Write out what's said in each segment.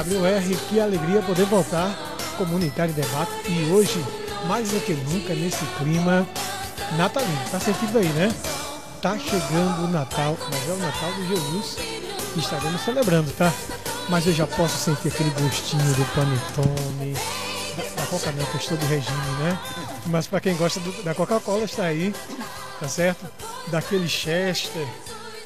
IWR. Que alegria poder voltar Comunitário Debate e hoje, mais do que nunca, nesse clima natalino. Tá sentindo aí, né? Tá chegando o Natal, mas é o Natal de Jesus que estaremos celebrando, tá? Mas eu já posso sentir aquele gostinho do panetone, da, da coca não, que eu estou de regime, né? Mas para quem gosta do, da Coca-Cola está aí, tá certo? Daquele Chester.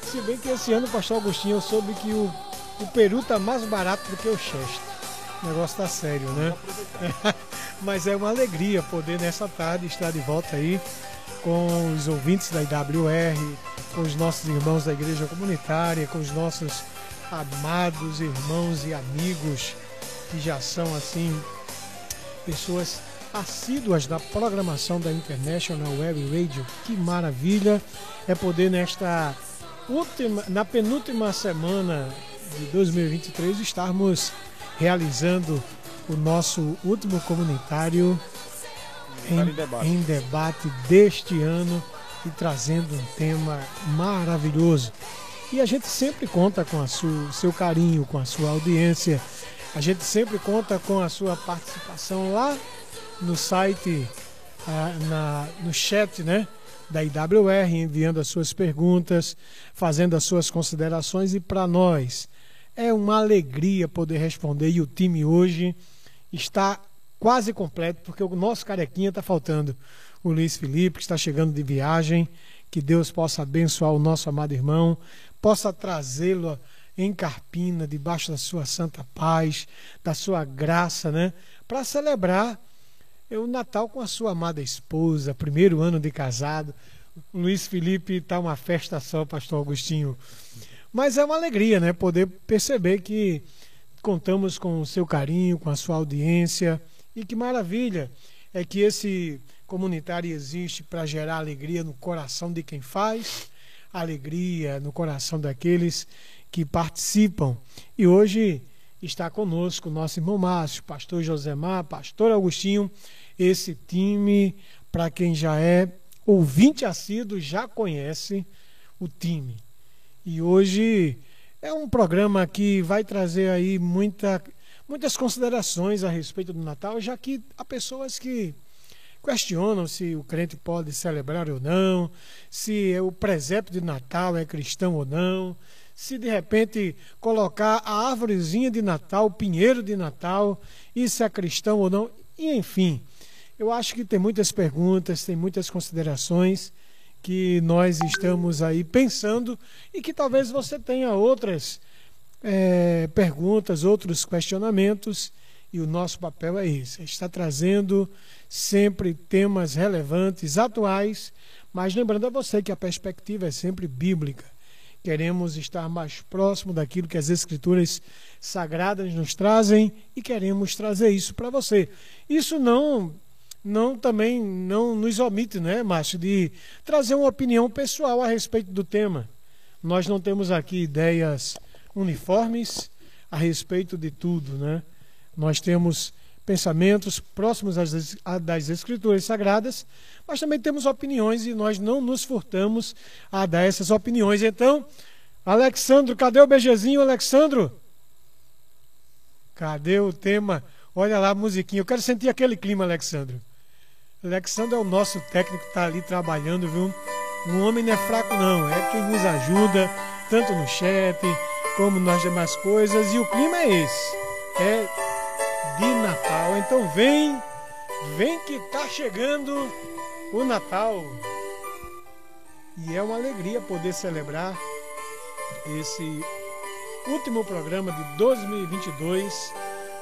Se bem que esse ano, pastor Agostinho, eu soube que o o peru tá mais barato do que o Chester. O negócio tá sério, né? Mas é uma alegria poder nessa tarde estar de volta aí com os ouvintes da IWR, com os nossos irmãos da igreja comunitária, com os nossos amados irmãos e amigos que já são assim pessoas assíduas da programação da International Web Radio. Que maravilha é poder nesta última, na penúltima semana de 2023 estarmos realizando o nosso último comunitário em, em, debate. em debate deste ano e trazendo um tema maravilhoso. E a gente sempre conta com o seu carinho, com a sua audiência. A gente sempre conta com a sua participação lá no site, ah, na, no chat, né? Da IWR, enviando as suas perguntas, fazendo as suas considerações e para nós é uma alegria poder responder e o time hoje está quase completo, porque o nosso carequinha está faltando. O Luiz Felipe, que está chegando de viagem, que Deus possa abençoar o nosso amado irmão, possa trazê-lo em Carpina, debaixo da sua santa paz, da sua graça, né? Para celebrar o Natal com a sua amada esposa, primeiro ano de casado. O Luiz Felipe está uma festa só, pastor Agostinho. Mas é uma alegria, né? Poder perceber que contamos com o seu carinho, com a sua audiência. E que maravilha é que esse comunitário existe para gerar alegria no coração de quem faz, alegria no coração daqueles que participam. E hoje está conosco o nosso irmão Márcio, pastor Josemar, pastor Agostinho, esse time, para quem já é ouvinte assíduo, já conhece o time. E hoje é um programa que vai trazer aí muita, muitas considerações a respeito do Natal, já que há pessoas que questionam se o crente pode celebrar ou não, se o presépio de Natal é cristão ou não, se de repente colocar a árvorezinha de Natal, o pinheiro de Natal, isso é cristão ou não, e enfim. Eu acho que tem muitas perguntas, tem muitas considerações que nós estamos aí pensando e que talvez você tenha outras é, perguntas, outros questionamentos. E o nosso papel é esse: é está trazendo sempre temas relevantes, atuais, mas lembrando a você que a perspectiva é sempre bíblica. Queremos estar mais próximo daquilo que as Escrituras sagradas nos trazem e queremos trazer isso para você. Isso não não também não nos omite, né, Márcio, de trazer uma opinião pessoal a respeito do tema. Nós não temos aqui ideias uniformes a respeito de tudo, né? Nós temos pensamentos próximos às, das escrituras sagradas, mas também temos opiniões e nós não nos furtamos a dar essas opiniões. Então, Alexandro, cadê o beijezinho, Alexandro? Cadê o tema? Olha lá a musiquinha. Eu quero sentir aquele clima, Alexandro. Alexandre é o nosso técnico está ali trabalhando, viu? Um homem não é fraco, não. É quem nos ajuda, tanto no chat como nas demais coisas. E o clima é esse. É de Natal. Então vem, vem que tá chegando o Natal. E é uma alegria poder celebrar esse último programa de 2022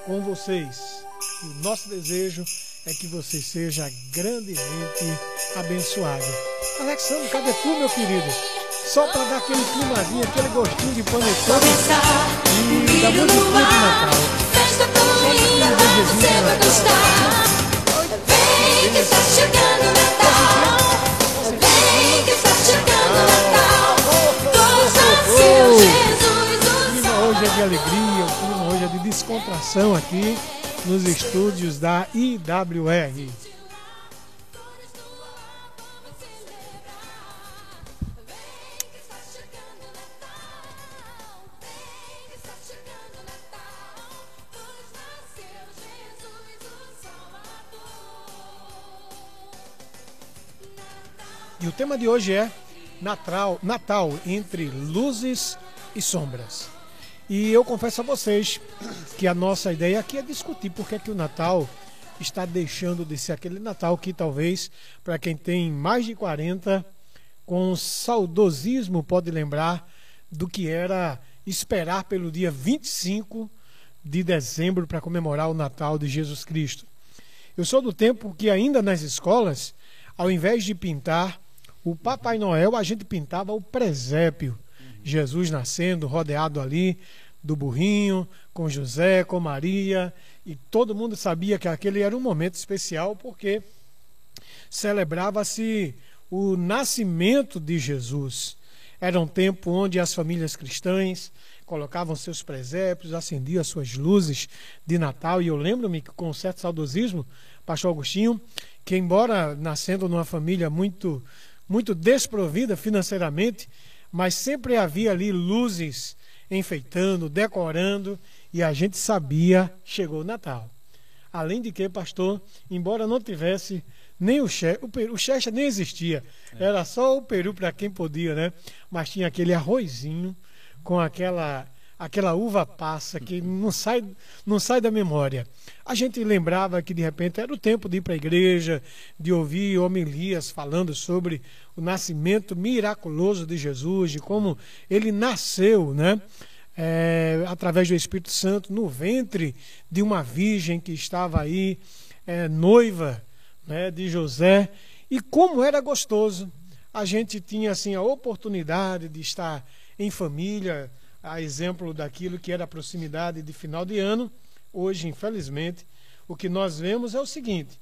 com vocês. O nosso desejo é que você seja grandemente abençoado. Alexandre, cadê tu, meu querido? Só para dar aquele climazinho, aquele gostinho de panetone e da musiquinha de Natal. Festa tão linda, você vai gostar. Vem que está chegando o Natal. Vem que está chegando o Natal. Gosta seu Jesus. O clima hoje é de alegria, o clima hoje é de descontração aqui nos estúdios da IWR. E o tema de hoje é Natal, Natal entre luzes e sombras. E eu confesso a vocês que a nossa ideia aqui é discutir por que, é que o Natal está deixando de ser aquele Natal que talvez, para quem tem mais de 40, com saudosismo pode lembrar do que era esperar pelo dia 25 de dezembro para comemorar o Natal de Jesus Cristo. Eu sou do tempo que ainda nas escolas, ao invés de pintar o Papai Noel, a gente pintava o presépio. Jesus nascendo, rodeado ali do burrinho, com José, com Maria, e todo mundo sabia que aquele era um momento especial porque celebrava-se o nascimento de Jesus. Era um tempo onde as famílias cristãs colocavam seus presépios, acendiam as suas luzes de Natal. E eu lembro-me que, com certo saudosismo, pastor Agostinho, que embora nascendo numa família muito, muito desprovida financeiramente, mas sempre havia ali luzes enfeitando, decorando, e a gente sabia, chegou o Natal. Além de que, pastor, embora não tivesse nem o chefe, o, peru, o nem existia, é. era só o peru para quem podia, né? Mas tinha aquele arrozinho com aquela aquela uva passa que não sai, não sai da memória. A gente lembrava que de repente era o tempo de ir para a igreja, de ouvir homilias falando sobre o nascimento miraculoso de Jesus, de como ele nasceu, né? É, através do Espírito Santo no ventre de uma virgem que estava aí é, noiva né, de José e como era gostoso a gente tinha assim a oportunidade de estar em família a exemplo daquilo que era a proximidade de final de ano. Hoje, infelizmente, o que nós vemos é o seguinte: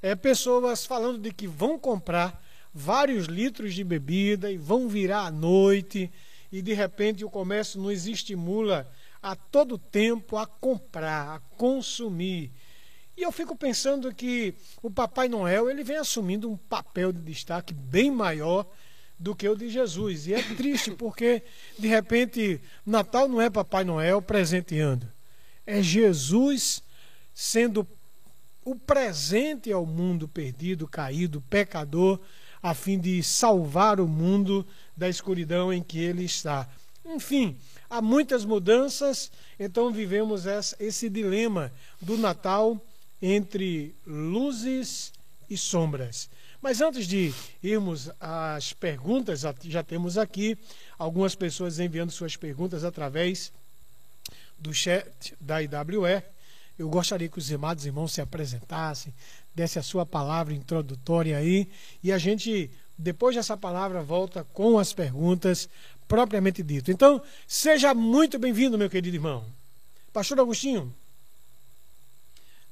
é pessoas falando de que vão comprar vários litros de bebida e vão virar à noite e de repente o comércio nos estimula a todo tempo a comprar, a consumir. E eu fico pensando que o Papai Noel ele vem assumindo um papel de destaque bem maior do que o de Jesus. E é triste porque, de repente, Natal não é Papai Noel presenteando. É Jesus sendo o presente ao mundo perdido, caído, pecador, a fim de salvar o mundo da escuridão em que ele está. Enfim, há muitas mudanças, então vivemos esse dilema do Natal entre luzes e sombras. Mas antes de irmos às perguntas, já temos aqui algumas pessoas enviando suas perguntas através do chat da IWE. Eu gostaria que os amados irmãos se apresentassem, desse a sua palavra introdutória aí, e a gente, depois dessa palavra, volta com as perguntas propriamente dito. Então, seja muito bem-vindo, meu querido irmão. Pastor Agostinho.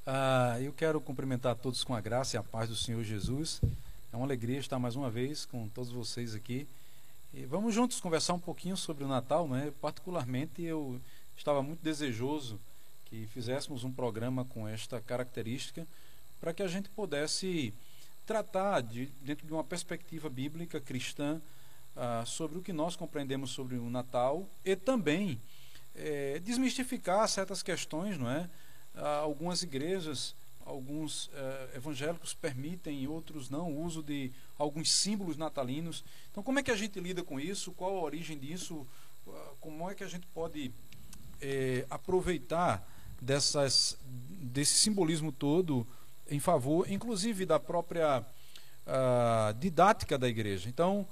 Ah, eu quero cumprimentar todos com a graça e a paz do Senhor Jesus. É uma alegria estar mais uma vez com todos vocês aqui. E vamos juntos conversar um pouquinho sobre o Natal, né? Particularmente eu estava muito desejoso que fizéssemos um programa com esta característica para que a gente pudesse tratar de, dentro de uma perspectiva bíblica cristã ah, sobre o que nós compreendemos sobre o Natal e também é, desmistificar certas questões, não é? Ah, algumas igrejas, alguns eh, evangélicos permitem, outros não, o uso de alguns símbolos natalinos. Então, como é que a gente lida com isso? Qual a origem disso? Ah, como é que a gente pode eh, aproveitar dessas, desse simbolismo todo em favor, inclusive, da própria ah, didática da igreja? Então,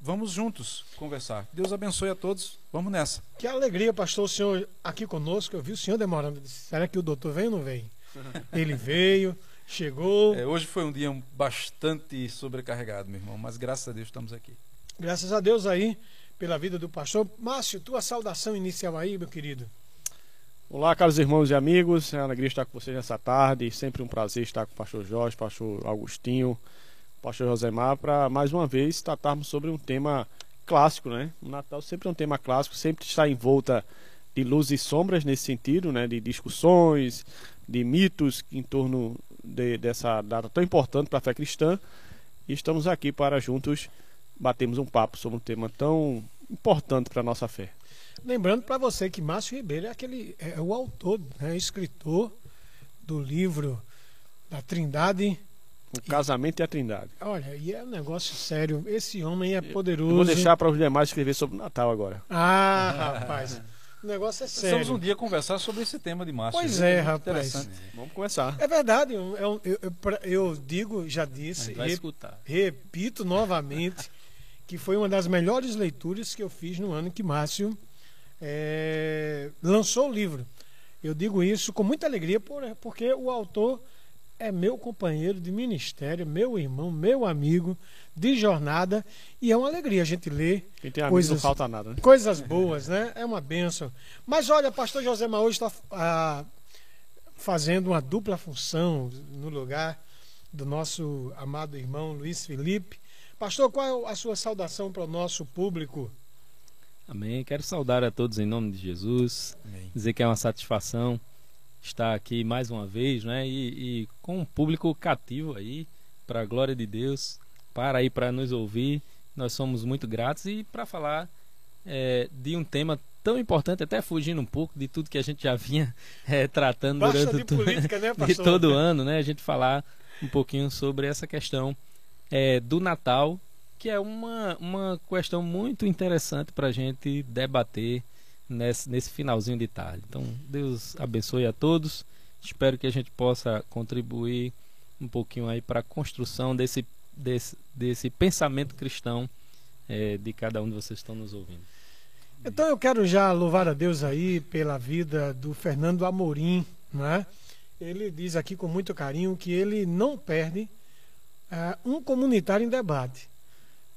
Vamos juntos conversar. Deus abençoe a todos. Vamos nessa. Que alegria, pastor, o senhor aqui conosco. Eu vi o senhor demorando. Será que o doutor vem ou não vem? Ele veio, chegou. É, hoje foi um dia bastante sobrecarregado, meu irmão, mas graças a Deus estamos aqui. Graças a Deus aí pela vida do pastor. Márcio, tua saudação inicial aí, meu querido. Olá, caros irmãos e amigos. É uma alegria estar com vocês nessa tarde. Sempre um prazer estar com o pastor Jorge, pastor Augustinho pastor Josemar, para mais uma vez tratarmos sobre um tema clássico, né? O Natal sempre é um tema clássico, sempre está em volta de luz e sombras nesse sentido, né? De discussões, de mitos em torno de, dessa data tão importante para a fé cristã. E estamos aqui para juntos batermos um papo sobre um tema tão importante para a nossa fé. Lembrando para você que Márcio Ribeiro é aquele é o autor, né, escritor do livro da Trindade O casamento e a trindade. Olha, e é um negócio sério. Esse homem é poderoso. Eu vou deixar para os demais escrever sobre o Natal agora. Ah, rapaz. O negócio é sério. Precisamos um dia conversar sobre esse tema de Márcio. Pois é, Muito rapaz. Interessante. Vamos começar. É verdade. Eu, eu, eu, eu digo, já disse, Vai re- escutar. repito novamente, que foi uma das melhores leituras que eu fiz no ano que Márcio eh, lançou o livro. Eu digo isso com muita alegria, por- porque o autor é meu companheiro de ministério, meu irmão, meu amigo de jornada, e é uma alegria a gente ler Quem tem amigos não Coisas- falta nada, né? coisas boas, né? É uma benção. Mas olha, pastor José Maús está ah, fazendo uma dupla função no lugar do nosso amado irmão Luiz Felipe. Pastor, qual é a sua saudação para o nosso público? Amém. Quero saudar a todos em nome de Jesus. Amém. Dizer que é uma satisfação estar aqui mais uma vez, né? E, e com um público cativo aí, para a glória de Deus, para aí para nos ouvir. Nós somos muito gratos e para falar eh, de um tema tão importante, até fugindo um pouco de tudo que a gente já vinha eh, tratando Basta durante de política, né, de todo ano, né? A gente falar um pouquinho sobre essa questão é, do Natal, que é uma, uma questão muito interessante para a gente debater nesse, nesse finalzinho de tarde. Então, Deus abençoe a todos. Espero que a gente possa contribuir um pouquinho aí para a construção desse, desse, desse pensamento cristão é, de cada um de vocês que estão nos ouvindo. Então eu quero já louvar a Deus aí pela vida do Fernando Amorim, não é? Ele diz aqui com muito carinho que ele não perde ah, um comunitário em debate.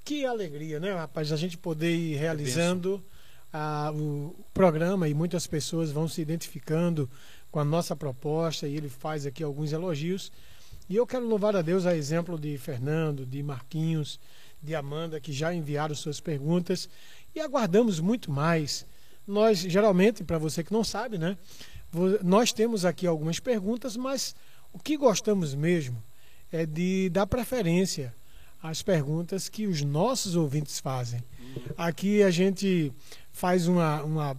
Que alegria, né, rapaz, a gente poder ir realizando ah, o programa e muitas pessoas vão se identificando com a nossa proposta e ele faz aqui alguns elogios. E eu quero louvar a Deus a exemplo de Fernando, de Marquinhos, de Amanda, que já enviaram suas perguntas e aguardamos muito mais. Nós, geralmente, para você que não sabe, né? Nós temos aqui algumas perguntas, mas o que gostamos mesmo é de dar preferência às perguntas que os nossos ouvintes fazem. Aqui a gente faz uma, uma,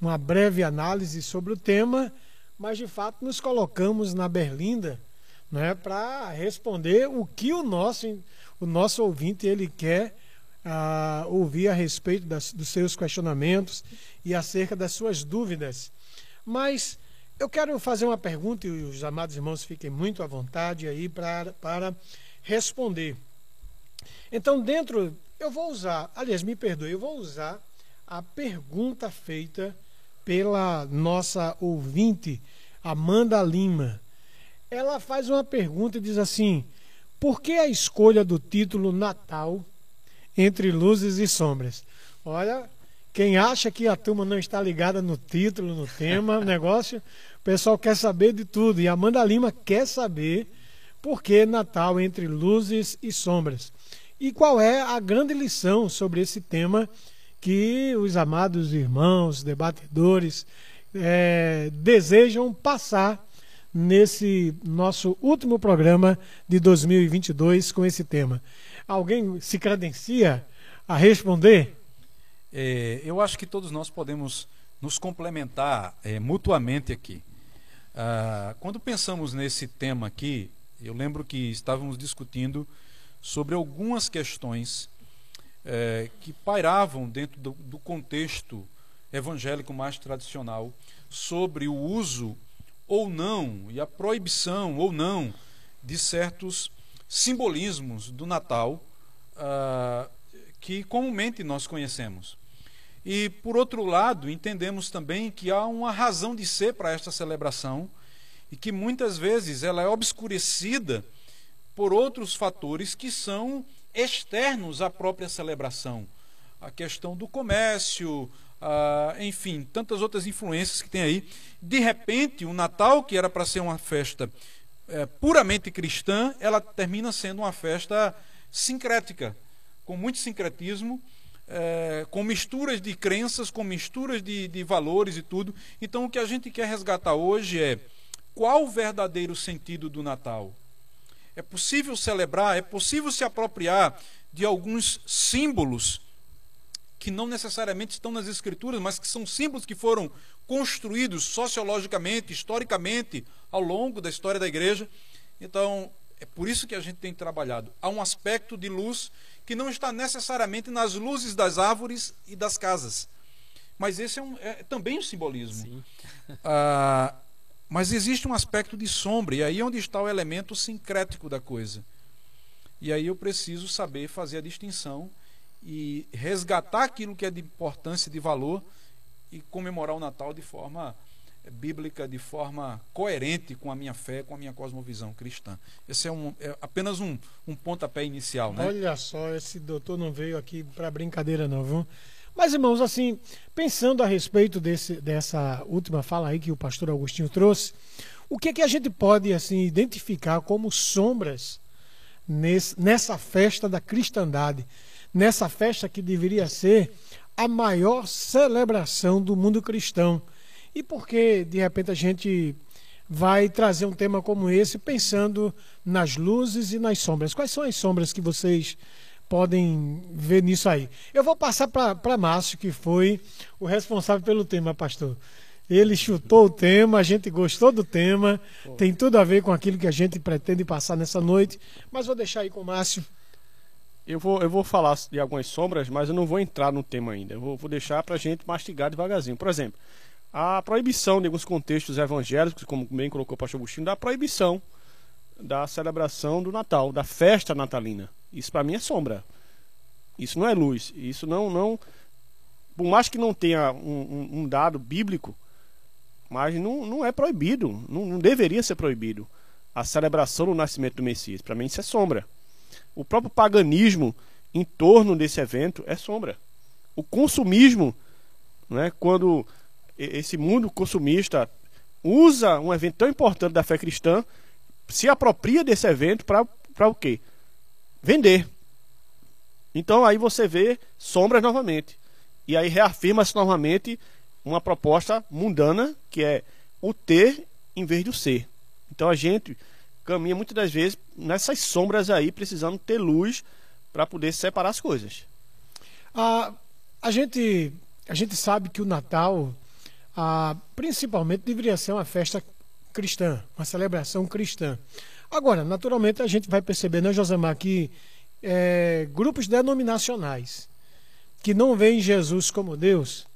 uma breve análise sobre o tema, mas de fato nos colocamos na berlinda né, para responder o que o nosso, o nosso ouvinte ele quer ah, ouvir a respeito das, dos seus questionamentos e acerca das suas dúvidas. Mas eu quero fazer uma pergunta e os amados irmãos fiquem muito à vontade aí para, para responder. Então, dentro, eu vou usar, aliás, me perdoe, eu vou usar a pergunta feita pela nossa ouvinte, Amanda Lima. Ela faz uma pergunta e diz assim: por que a escolha do título Natal entre luzes e sombras? Olha, quem acha que a turma não está ligada no título, no tema, o negócio, o pessoal quer saber de tudo. E a Amanda Lima quer saber por que Natal entre luzes e sombras. E qual é a grande lição sobre esse tema que os amados irmãos, debatedores, eh, desejam passar nesse nosso último programa de 2022 com esse tema. Alguém se credencia a responder? É, eu acho que todos nós podemos nos complementar é, mutuamente aqui. Ah, quando pensamos nesse tema aqui, eu lembro que estávamos discutindo sobre algumas questões é, que pairavam dentro do, do contexto evangélico mais tradicional sobre o uso ou não e a proibição ou não de certos simbolismos do Natal ah, que comumente nós conhecemos. E, por outro lado, entendemos também que há uma razão de ser para esta celebração e que muitas vezes ela é obscurecida por outros fatores que são externos à própria celebração. A questão do comércio, enfim, tantas outras influências que tem aí. De repente, o Natal, que era para ser uma festa eh, puramente cristã, ela termina sendo uma festa sincrética, com muito sincretismo, eh, com misturas de crenças, com misturas de, de valores e tudo. Então, o que a gente quer resgatar hoje é qual o verdadeiro sentido do Natal? É possível celebrar, é possível se apropriar de alguns símbolos que não necessariamente estão nas escrituras, mas que são símbolos que foram construídos sociologicamente, historicamente, ao longo da história da igreja. Então, É por isso que a gente tem trabalhado. Há um aspecto de luz que não está necessariamente nas luzes das árvores e das casas. Mas esse é, um, é também um simbolismo. Sim. Ah, mas existe um aspecto de sombra, e aí é onde está o elemento sincrético da coisa. E aí eu preciso saber fazer a distinção e resgatar aquilo que é de importância, de valor, e comemorar o Natal de forma bíblica, de forma coerente com a minha fé, com a minha cosmovisão cristã. Esse é, um, é apenas um, um pontapé inicial, né? Olha só, esse doutor não veio aqui para brincadeira não, viu? Mas, irmãos, assim, pensando a respeito desse, dessa última fala aí que o pastor Agostinho trouxe, o que é que a gente pode, assim, identificar como sombras nesse, nessa festa da cristandade? Nessa festa que deveria ser a maior celebração do mundo cristão. E por que, de repente, a gente vai trazer um tema como esse pensando nas luzes e nas sombras? Quais são as sombras que vocês podem ver nisso aí? Eu vou passar para Márcio, que foi o responsável pelo tema, pastor. Ele chutou o tema, a gente gostou do tema, tem tudo a ver com aquilo que a gente pretende passar nessa noite, mas vou deixar aí com o Márcio. Eu vou, eu vou falar de algumas sombras, mas eu não vou entrar no tema ainda. Eu vou, vou deixar para a gente mastigar devagarzinho. Por exemplo, a proibição de alguns contextos evangélicos, como bem colocou o pastor Agostinho, da proibição da celebração do Natal, da festa natalina. Isso para mim é sombra. Isso não é luz. Isso não, não por mais que não tenha um, um, um dado bíblico, mas não, não é proibido, não, não deveria ser proibido a celebração do nascimento do Messias. Para mim isso é sombra. O próprio paganismo em torno desse evento é sombra. O consumismo, né, quando esse mundo consumista usa um evento tão importante da fé cristã, se apropria desse evento para o quê? Vender. Então aí você vê sombras novamente. E aí reafirma-se novamente uma proposta mundana, que é o ter em vez do ser. Então a gente caminha muitas das vezes nessas sombras aí, precisando ter luz para poder separar as coisas. A, a, gente, a gente sabe que o Natal, a, principalmente, deveria ser uma festa cristã, uma celebração cristã. Agora, naturalmente, a gente vai perceber, né, Josemar, que é, grupos denominacionais que não veem Jesus como Deus,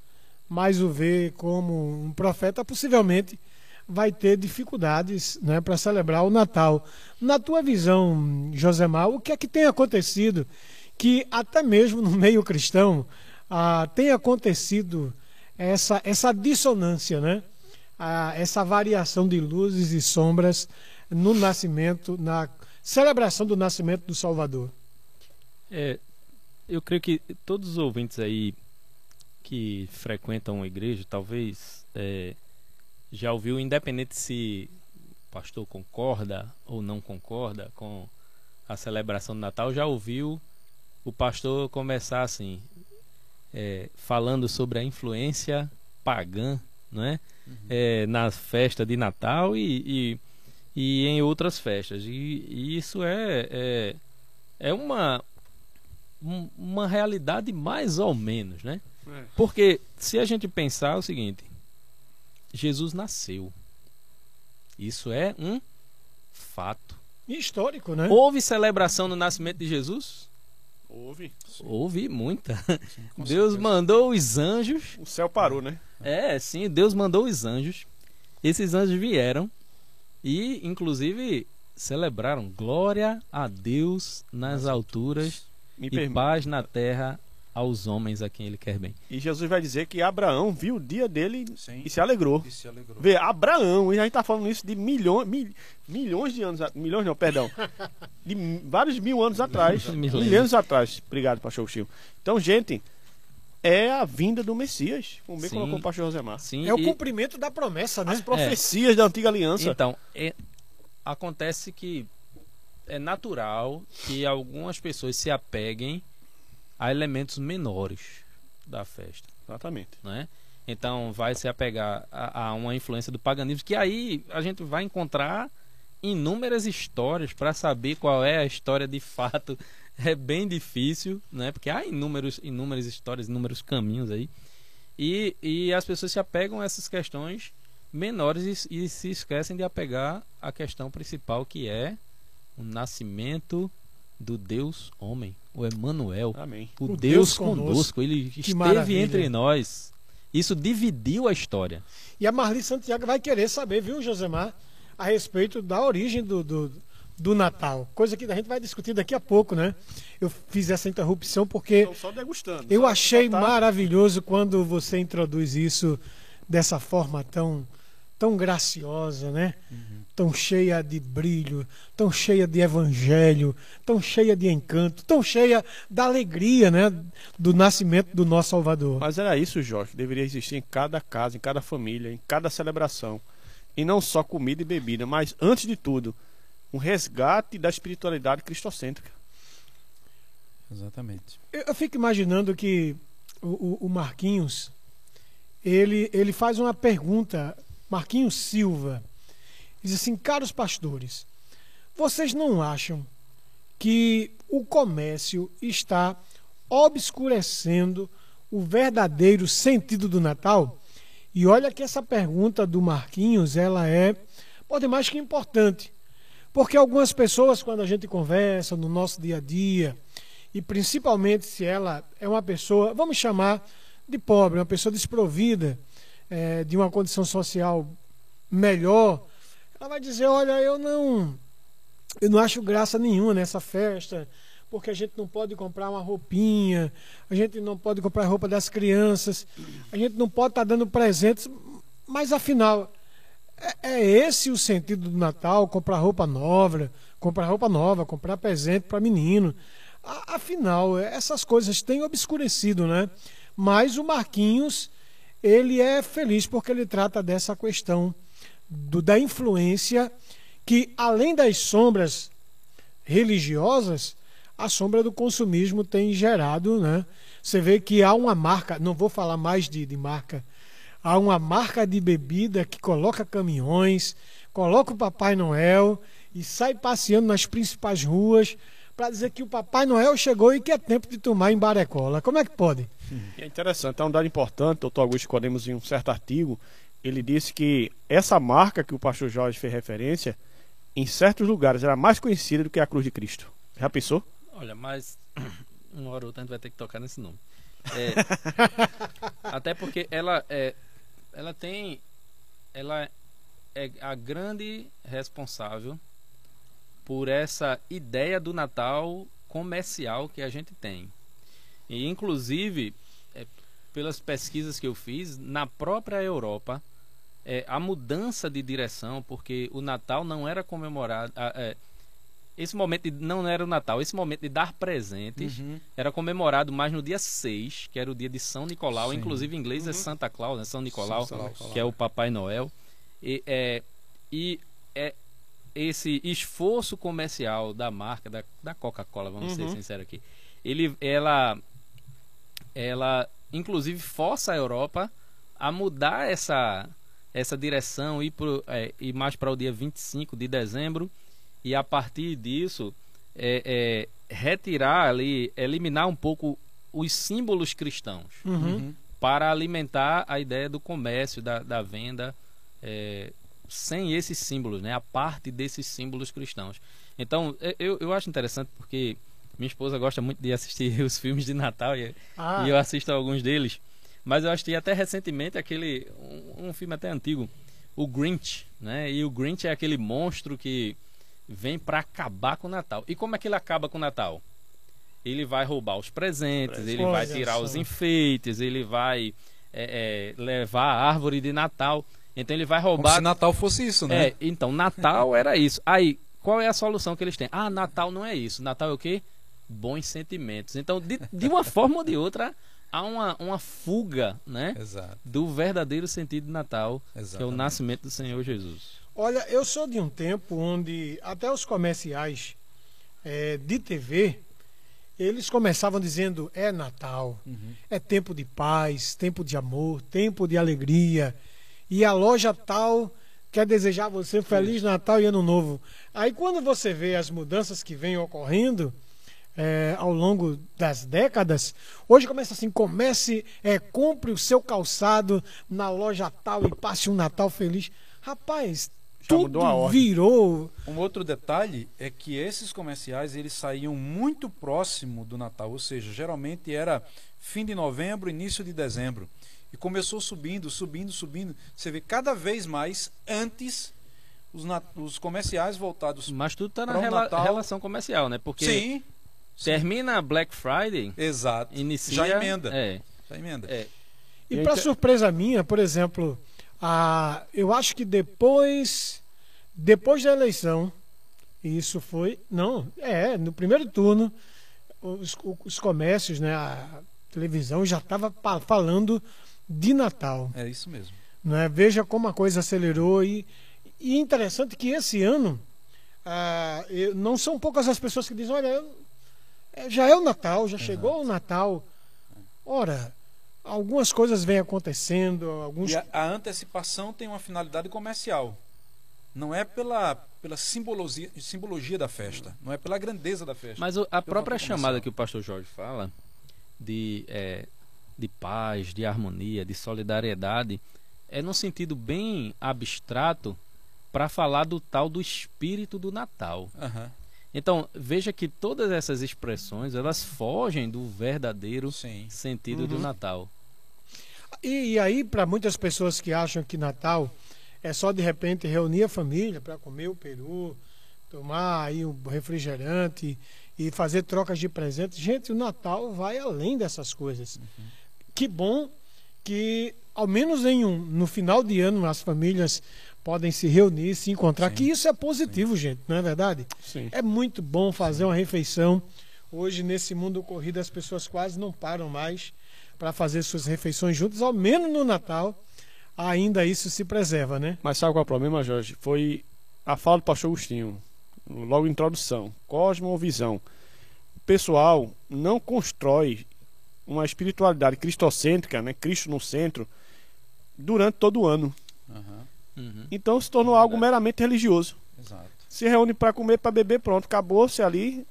mas o vê como um profeta, possivelmente vai ter dificuldades né, para celebrar o Natal. Na tua visão, Josemar, o que é que tem acontecido que até mesmo no meio cristão ah, tem acontecido essa, essa dissonância, né? Essa variação de luzes e sombras no nascimento, na celebração do nascimento do Salvador? É, eu creio que todos os ouvintes aí que frequentam a igreja, talvez é, já ouviu, independente se o pastor concorda ou não concorda com a celebração do Natal, já ouviu o pastor começar assim, é, falando sobre a influência pagã, né, uhum. é, na festa de Natal e, e, e em outras festas. E, e isso é, é, é uma, uma realidade mais ou menos, né? É. Porque se a gente pensar o seguinte, Jesus nasceu. Isso é um fato. Histórico, né? Houve celebração no nascimento de Jesus? Houve. Houve muita. Sim, Deus certeza. mandou os anjos. O céu parou, né? É, sim, Deus mandou os anjos. Esses anjos vieram e, inclusive, celebraram glória a Deus nas alturas e paz na terra aos homens a quem ele quer bem. E Jesus vai dizer que Abraão viu o dia dele Sim, e se alegrou. E se alegrou. Vê, Abraão, e a gente está falando isso de milhões, mil, milhões de anos, milhões não, perdão, de vários mil anos atrás, milênios atrás. Obrigado, pastor Chico. Então, gente, é a vinda do Messias, como bem Sim. colocou o pastor Josemar. Sim, é o cumprimento da promessa, né? As profecias é. da antiga aliança. Então, é, acontece que é natural que algumas pessoas se apeguem a elementos menores da festa. Exatamente. Né? Então vai se apegar a, a uma influência do paganismo, que aí a gente vai encontrar inúmeras histórias para saber qual é a história de fato. É bem difícil, né? Porque há inúmeros, inúmeras histórias, inúmeros caminhos aí. E, e as pessoas se apegam a essas questões menores e, e se esquecem de apegar à questão principal que é o nascimento do Deus homem, o Emanuel, Amém. o, O Deus, Deus conosco. conosco. Ele esteve maravilha. entre nós. Isso dividiu a história. E a Marli Santiago vai querer saber, viu, Josemar, a respeito da origem do, do, do Natal. Coisa que a gente vai discutir daqui a pouco, né? Eu fiz essa interrupção porque Estão só degustando. eu só- achei maravilhoso quando você introduz isso dessa forma tão, tão graciosa, né? Tão cheia de brilho, tão cheia de evangelho, tão cheia de encanto, tão cheia da alegria, né? Do nascimento do nosso Salvador. Mas era isso, Jorge, que deveria existir em cada casa, em cada família, em cada celebração. E não só comida e bebida, mas, antes de tudo, um resgate da espiritualidade cristocêntrica. Exatamente. Eu, eu fico imaginando que o, o- o Marquinhos ele, ele faz uma pergunta, Marquinhos Silva, diz assim, caros pastores, vocês não acham que o comércio está obscurecendo o verdadeiro sentido do Natal? E olha que essa pergunta do Marquinhos, ela é, pode mais que importante. Porque algumas pessoas, quando a gente conversa no nosso dia a dia, e principalmente se ela é uma pessoa, vamos chamar de pobre, uma pessoa desprovida eh, de uma condição social melhor, ela vai dizer, olha, eu não, eu não acho graça nenhuma nessa festa, porque a gente não pode comprar uma roupinha, a gente não pode comprar roupa das crianças, a gente não pode estar dando presentes, mas afinal, é, é esse o sentido do Natal, comprar roupa nova, comprar roupa nova, comprar presente para menino. Afinal, essas coisas têm obscurecido, né? Mas o Marquinhos, ele é feliz porque ele trata dessa questão do- da influência que, além das sombras religiosas, a sombra do consumismo tem gerado, né? Você vê que há uma marca, não vou falar mais de, de marca, há uma marca de bebida que coloca caminhões, coloca o Papai Noel e sai passeando nas principais ruas para dizer que o Papai Noel chegou e que é tempo de tomar em Barecola. Como é que pode? É interessante, é um dado importante, doutor Augusto Codemos, em um certo artigo, ele disse que essa marca que o pastor Jorge fez referência, em certos lugares era mais conhecida do que a cruz de Cristo. Já pensou? Olha, mas uma hora ou outra a gente vai ter que tocar nesse nome. É, até porque ela é, ela tem, ela é a grande responsável por essa ideia do Natal comercial que a gente tem. E inclusive, é, pelas pesquisas que eu fiz, na própria Europa, é, a mudança de direção, porque o Natal não era comemorado. a- é, esse momento de, não era o Natal, esse momento de dar presentes era comemorado mais no dia 6, que era o dia de São Nicolau. Sim. Inclusive em inglês é Santa Claus, né? São Nicolau, São Nicolau. que é o Papai Noel. E é, e é esse esforço comercial da marca, da, da Coca-Cola, vamos ser Uhum. sinceros aqui, ele, ela, ela inclusive força a Europa a mudar essa, essa direção e pro, é, ir mais para o dia 25 de dezembro e a partir disso é, é, retirar ali, eliminar um pouco os símbolos cristãos Uhum. para alimentar a ideia do comércio, da, da venda, é, sem esses símbolos, né? a parte desses símbolos cristãos. Então, e- eu, eu acho interessante porque minha esposa gosta muito de assistir os filmes de Natal e, Ah, e eu assisto a alguns deles. Mas eu assisti até recentemente aquele. Um, um filme até antigo, o Grinch, né? E o Grinch é aquele monstro que vem para acabar com o Natal. E como é que ele acaba com o Natal? Ele vai roubar os presentes, ele vai tirar os enfeites, ele vai é, é, levar a árvore de Natal. Então ele vai Como roubar se Natal fosse isso, né? é, então, Natal era isso. Aí, qual é a solução que eles têm? Ah, Natal não é isso. Natal é o quê? Bons sentimentos. Então, de, de uma forma ou de outra, há uma, uma fuga, né? Exato. Do verdadeiro sentido de Natal, que é o Exatamente. nascimento do Senhor Jesus. Olha, eu sou de um tempo onde até os comerciais eh, de TV eles começavam dizendo é Natal, Uhum. é tempo de paz, tempo de amor, tempo de alegria. E a loja tal quer desejar a você feliz Natal e Ano Novo. Aí quando você vê as mudanças que vêm ocorrendo eh, ao longo das décadas, hoje começa assim, comece, eh, compre o seu calçado na loja tal e passe um Natal feliz. Rapaz, tudo a ordem. virou. Um outro detalhe é que esses comerciais eles saíam muito próximo do Natal, ou seja, geralmente era fim de novembro, início de dezembro. E começou subindo, subindo, subindo. Você vê cada vez mais antes os, os comerciais voltados. Mas tudo tá na rela- Natal- relação comercial, né? Porque Sim, termina Black Friday, exato. inicia. Já emenda. É, Já emenda. é. E E para te- surpresa minha, por exemplo, a, eu acho que depois depois da eleição, isso foi, não, é, no primeiro turno, os, os comércios, né, a televisão já estava falando de Natal. É isso mesmo. né? Veja como a coisa acelerou e, e interessante que esse ano ah, eu- não são poucas as pessoas que dizem, olha, eu- já é o Natal, já chegou o Natal. Ora, algumas coisas vêm acontecendo, alguns E a, a antecipação tem uma finalidade comercial. Não é pela, pela simbologia, simbologia da festa, não é pela grandeza da festa. Mas o- a própria chamada que o pastor Jorge fala de, é, de paz, de harmonia, de solidariedade, é num sentido bem abstrato para falar do tal do espírito do Natal. Aham, Então, veja que todas essas expressões, elas fogem do verdadeiro sim. sentido do Uhum. Natal. E, e aí, para muitas pessoas que acham que Natal é só de repente reunir a família para comer o peru, tomar aí um refrigerante e fazer trocas de presentes, gente, o Natal vai além dessas coisas. Que bom que, ao menos em um, no final de ano, as famílias podem se reunir, se encontrar, Sim. que isso é positivo, gente, não é verdade? Sim. É muito bom fazer uma refeição. Hoje, nesse mundo corrido, as pessoas quase não param mais para fazer suas refeições juntas, ao menos no Natal, ainda isso se preserva, né? Mas sabe qual é o problema, Jorge? Foi a fala do pastor Agostinho, logo em introdução. Cosmovisão. O pessoal não constrói uma espiritualidade cristocêntrica, né? Cristo no centro, durante todo o ano. Aham, Uhum. Então se tornou algo meramente religioso. exato. Se reúne para comer, para beber, pronto, acabou-se ali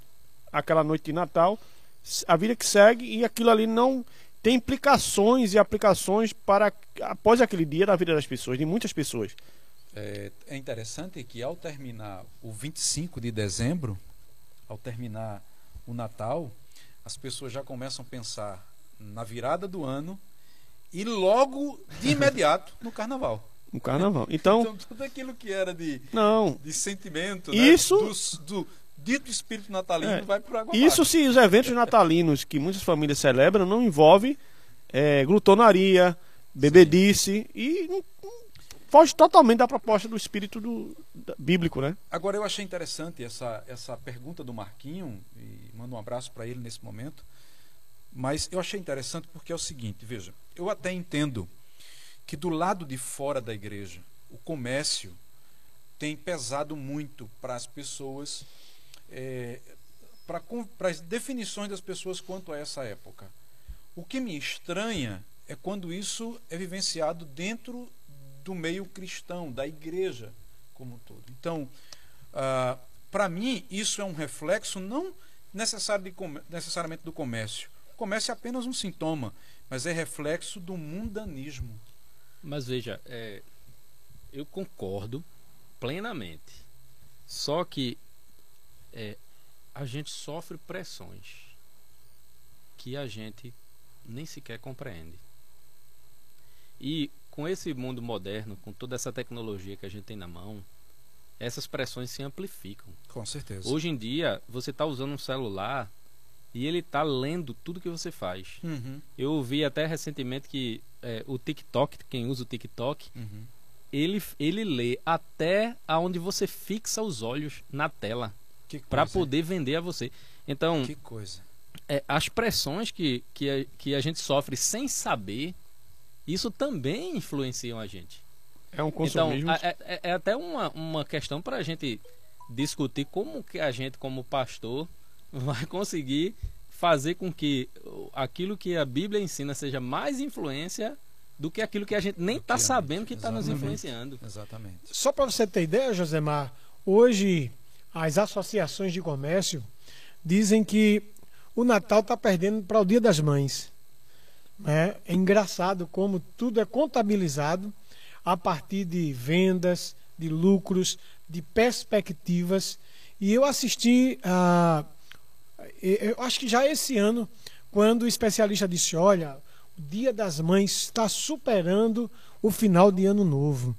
aquela noite de Natal, a vida que segue e aquilo ali não tem implicações e aplicações para após aquele dia na vida das pessoas, de muitas pessoas. É, é interessante que ao terminar o 25 de dezembro, ao terminar o Natal, as pessoas já começam a pensar na virada do ano e logo de imediato no carnaval. No carnaval. Então, Então tudo aquilo que era de, não. de sentimento, Isso- né, dos- do, dito espírito natalino É. vai por água Isso abaixo. se os eventos natalinos que muitas famílias celebram não envolve é, glutonaria, bebedice e não- não foge totalmente da proposta do espírito do, da- bíblico, né? Agora eu achei interessante essa, essa pergunta do Marquinho, e mando um abraço para ele nesse momento. Mas eu achei interessante porque é o seguinte, veja, eu até entendo que do lado de fora da igreja, o comércio tem pesado muito para as pessoas, é, para as definições das pessoas quanto a essa época. O que me estranha é quando isso é vivenciado dentro do meio cristão, da igreja como um todo. Então, para mim, isso é um reflexo não necessário de necessariamente do comércio. O comércio é apenas um sintoma, mas é reflexo do mundanismo. Mas veja, é, eu concordo plenamente. Só que é, a gente sofre pressões que a gente nem sequer compreende. E com esse mundo moderno, com toda essa tecnologia que a gente tem na mão, essas pressões se amplificam. Com certeza. Hoje em dia, você está usando um celular e ele está lendo tudo que você faz. Uhum, Eu ouvi até recentemente que é, o TikTok, quem usa o TikTok, uhum. ele, ele lê até aonde você fixa os olhos na tela para poder vender a você. Então, Que coisa. é, as pressões que, que, a, que a gente sofre sem saber, isso também influenciam a gente. É um Então, consumismo. a- é, é- é até uma, uma questão para a gente discutir como que a gente, como pastor, vai conseguir fazer com que aquilo que a Bíblia ensina seja mais influência do que aquilo que a gente nem está sabendo que está nos influenciando. Exatamente. Só para você ter ideia, Josemar, hoje as associações de comércio dizem que o Natal está perdendo para o Dia das Mães. Né? É engraçado como tudo é contabilizado a partir de vendas, de lucros, de perspectivas. E eu assisti a. Eu acho que já esse ano, quando o especialista disse: olha, o Dia das Mães está superando o final de ano novo.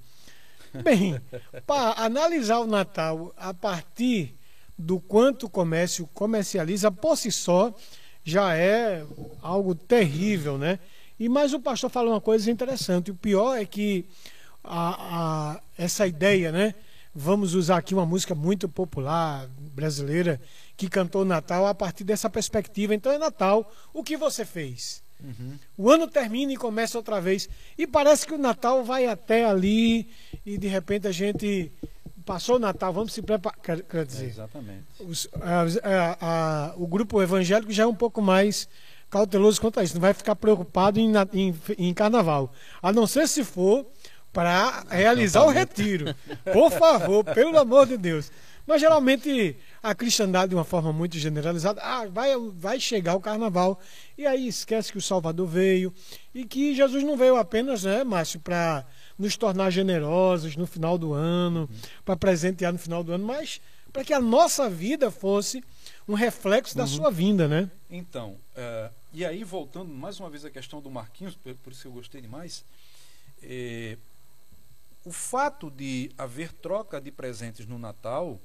Bem, para analisar o Natal a partir do quanto o comércio comercializa por si só já é algo terrível, né? E mais o pastor falou uma coisa interessante. O pior é que a, a, essa ideia, né? Vamos usar aqui uma música muito popular brasileira que cantou o Natal a partir dessa perspectiva. Então é Natal. O que você fez? Uhum. O ano termina e começa outra vez. E parece que o Natal vai até ali e de repente a gente passou o Natal, vamos se preparar. Quer, quer É, dizer, exatamente. os- a- a- a- o grupo evangélico já é um pouco mais cauteloso quanto a isso. Não vai ficar preocupado em, em- em carnaval. A não ser se for para realizar o retiro. Por favor, pelo amor de Deus. Mas geralmente a cristandade, de uma forma muito generalizada, ah, vai, vai chegar o carnaval. E aí esquece que o Salvador veio e que Jesus não veio apenas, né, Márcio, para nos tornar generosos no final do ano, para presentear no final do ano, mas para que a nossa vida fosse um reflexo da sua vinda, né? Então, eh, e aí voltando mais uma vez à questão do Marquinhos, por, por isso que eu gostei demais, eh, o fato de haver troca de presentes no Natal,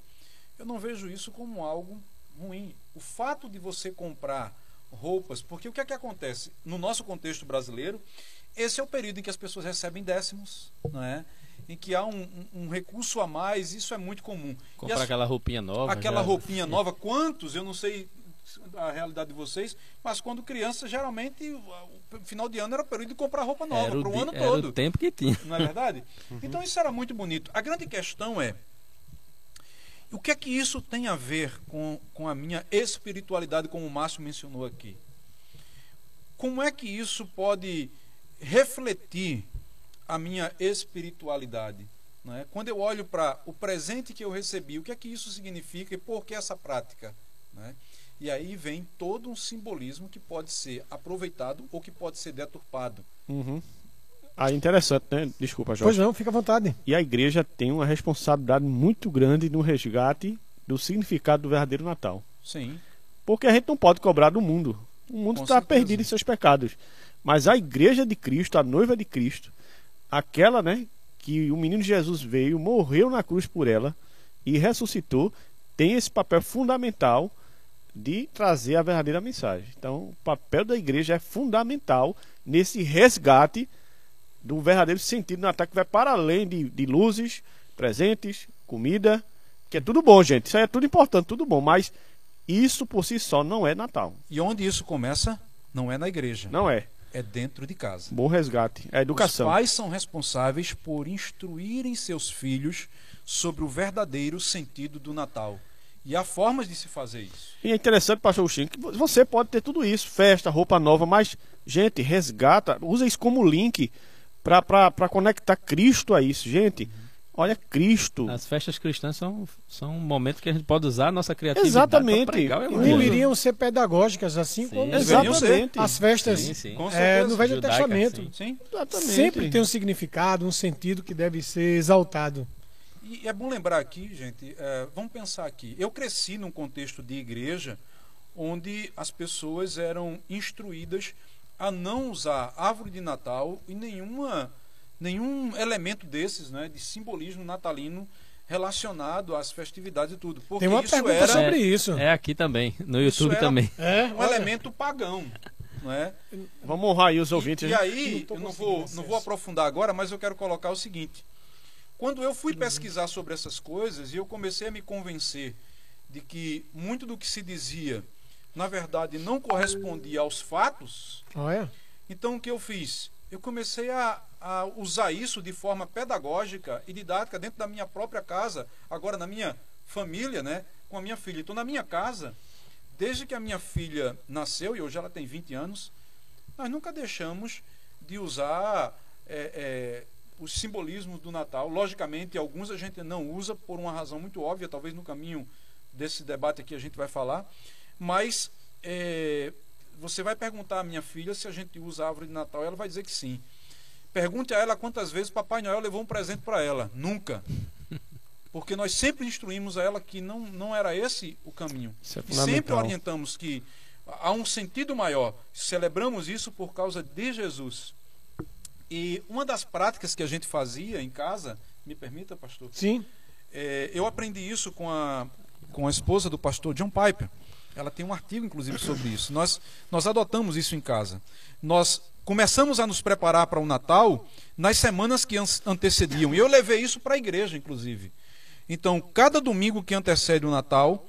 eu não vejo isso como algo ruim. O fato de você comprar roupas, porque o que é que acontece? No nosso contexto brasileiro, esse é o período em que as pessoas recebem décimos, não é? em que há um, um- um recurso a mais, isso é muito comum. Comprar as- aquela roupinha nova. aquela já- roupinha nova, quantos, eu não sei a realidade de vocês, mas quando criança, geralmente, o final de ano era o período de comprar roupa nova Era para o ano era todo. o tempo que tinha. Não é verdade? Então isso era muito bonito. A grande questão é o que é que isso tem a ver com, com a minha espiritualidade, como o Márcio mencionou aqui? Como é que isso pode refletir a minha espiritualidade? Não é? Quando eu olho para o presente que eu recebi, o que é que isso significa e por que essa prática? Não é? E aí vem todo um simbolismo que pode ser aproveitado ou que pode ser deturpado. Uhum. Ah, interessante, né? Desculpa, Pois Jorge. não, fica à vontade. E a igreja tem uma responsabilidade muito grande no resgate do significado do verdadeiro Natal. Sim. Porque a gente não pode cobrar do mundo. O mundo está perdido em seus pecados. Mas a igreja de Cristo, a noiva de Cristo, aquela, né, que o menino Jesus veio, morreu na cruz por ela e ressuscitou, tem esse papel fundamental de trazer a verdadeira mensagem. Então, o papel da igreja é fundamental nesse resgate do verdadeiro sentido do Natal, que vai para além de, de luzes, presentes, comida, que é tudo bom, gente. Isso aí é tudo importante, tudo bom, mas isso por si só não é Natal. E onde isso começa? Não é na igreja. Não é. É dentro de casa. Bom resgate. É educação. Os pais são responsáveis por instruírem seus filhos sobre o verdadeiro sentido do Natal. E há formas de se fazer isso. E é interessante, pastor Agostinho, que vo- você pode ter tudo isso, festa, roupa nova, mas, gente, resgata, usa isso como link para conectar Cristo a isso. Gente, olha Cristo. As festas cristãs são, são um momento que a gente pode usar a nossa criatividade Exatamente. para pregar o evangelho. Deveriam ser pedagógicas, assim Sim. como. Exatamente. as festas Sim, sim. Com é, no Velho Judaica, Testamento. sim. Sim. Exatamente. Sempre tem um significado, um sentido que deve ser exaltado. E é bom lembrar aqui, gente, é, vamos pensar aqui. Eu cresci num contexto de igreja onde as pessoas eram instruídas a não usar árvore de Natal e nenhuma, nenhum elemento desses, né, de simbolismo natalino relacionado às festividades e tudo. Porque Tem uma isso pergunta era sobre isso. É aqui também, no Isso YouTube também. É, um olha, elemento pagão. Não é? Vamos honrar aí os E, ouvintes. e né? aí, Não eu não vou, não vou aprofundar agora, mas eu quero colocar o seguinte. Quando eu fui pesquisar sobre essas coisas e eu comecei a me convencer de que muito do que se dizia, na verdade, não correspondia aos fatos, olha. então o que eu fiz? Eu comecei a, a usar isso de forma pedagógica e didática dentro da minha própria casa, agora na minha família, né, com a minha filha. Então, na minha casa, desde que a minha filha nasceu, e hoje ela tem 20 anos, nós nunca deixamos de usar é, é, os simbolismos do Natal. Logicamente, alguns a gente não usa por uma razão muito óbvia, talvez no caminho desse debate aqui a gente vai falar, mas é, você vai perguntar à minha filha se a gente usa árvore de Natal, ela vai dizer que sim. Pergunte a ela quantas vezes Papai Noel levou um presente para ela. Nunca. Porque nós sempre instruímos a ela que não, não era esse o caminho. É E sempre orientamos que há um sentido maior. Celebramos isso por causa de Jesus. E uma das práticas que a gente fazia em casa, me permita, pastor, Sim. é, eu aprendi isso com a, com a esposa do pastor John Piper. Ela tem um artigo, inclusive, sobre isso. Nós, nós adotamos isso em casa. Nós começamos a nos preparar para o Natal nas semanas que an- antecediam. E eu levei isso para a igreja, inclusive. Então, cada domingo que antecede o Natal,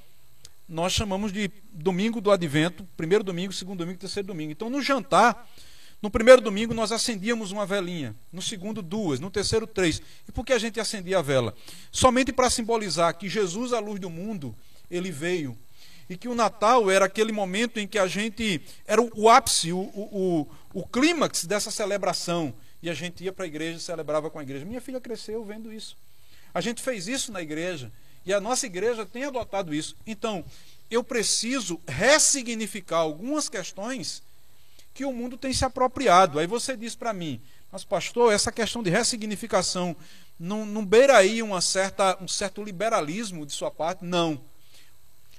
nós chamamos de domingo do advento, primeiro domingo, segundo domingo, terceiro domingo. Então, no jantar, no primeiro domingo nós acendíamos uma velinha, no segundo duas, no terceiro três. E por que a gente acendia a vela? Somente para simbolizar que Jesus, a luz do mundo, ele veio. E que o Natal era aquele momento em que a gente era o, o ápice, o, o, o, clímax dessa celebração. E a gente ia para a igreja e celebrava com a igreja. Minha filha cresceu vendo isso. A gente fez isso na igreja e a nossa igreja tem adotado isso. Então, eu preciso ressignificar algumas questões que o mundo tem se apropriado. Aí você diz para mim, mas pastor, essa questão de ressignificação não, não beira aí uma certa, um certo liberalismo de sua parte? Não.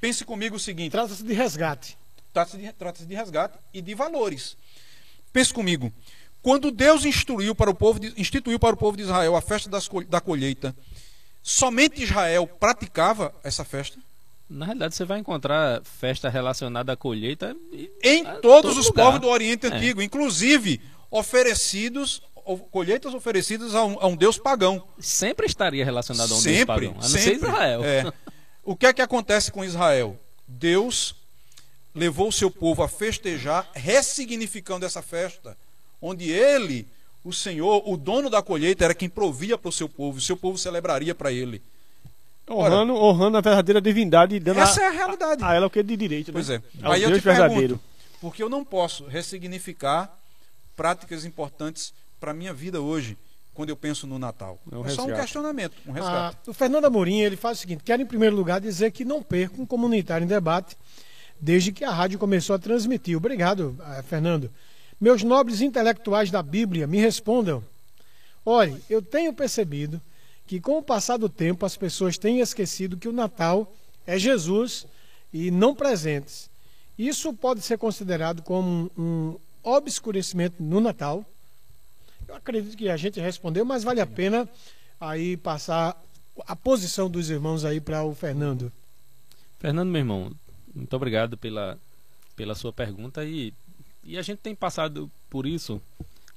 Pense comigo o seguinte: Trata-se de resgate. trata-se de, trata de resgate e de valores. Pense comigo. Quando Deus instruiu para o povo de, instituiu para o povo de Israel a festa das da colheita, somente Israel praticava essa festa? Na realidade, você vai encontrar festa relacionada à colheita e- Em a todos todo os lugar. povos do Oriente É. Antigo, inclusive oferecidos, ou- colheitas oferecidas a um, a um Deus pagão. sempre estaria relacionado a um Deus sempre, pagão, a não ser sempre. Israel. É. O que é que acontece com Israel? Deus levou o seu povo a festejar, ressignificando essa festa, onde ele, o Senhor, o dono da colheita, era quem provia para o seu povo, o seu povo celebraria para ele. Honrando, honrando a verdadeira divindade dando Essa a, é a realidade. a ela o que é de direito. Pois né? é. Ao Aí eu Deus te pergunto, verdadeiro. porque eu não posso ressignificar práticas importantes para a minha vida hoje, quando eu penso no Natal. É um É só um questionamento, um Ah, resgate. o Fernando Amorim ele faz o seguinte: quero em primeiro lugar dizer que não perco um comunitário em debate desde que a rádio começou a transmitir. Obrigado, ah, Fernando. Meus nobres intelectuais da Bíblia, me respondam. Olhe, eu tenho percebido que com o passar do tempo as pessoas têm esquecido que o Natal é Jesus e não presentes. Isso pode ser considerado como um, um obscurecimento no Natal. Eu acredito que a gente respondeu, mas vale a pena aí passar a posição dos irmãos aí para o Fernando. Fernando, meu irmão, muito obrigado pela, pela sua pergunta e, e a gente tem passado por isso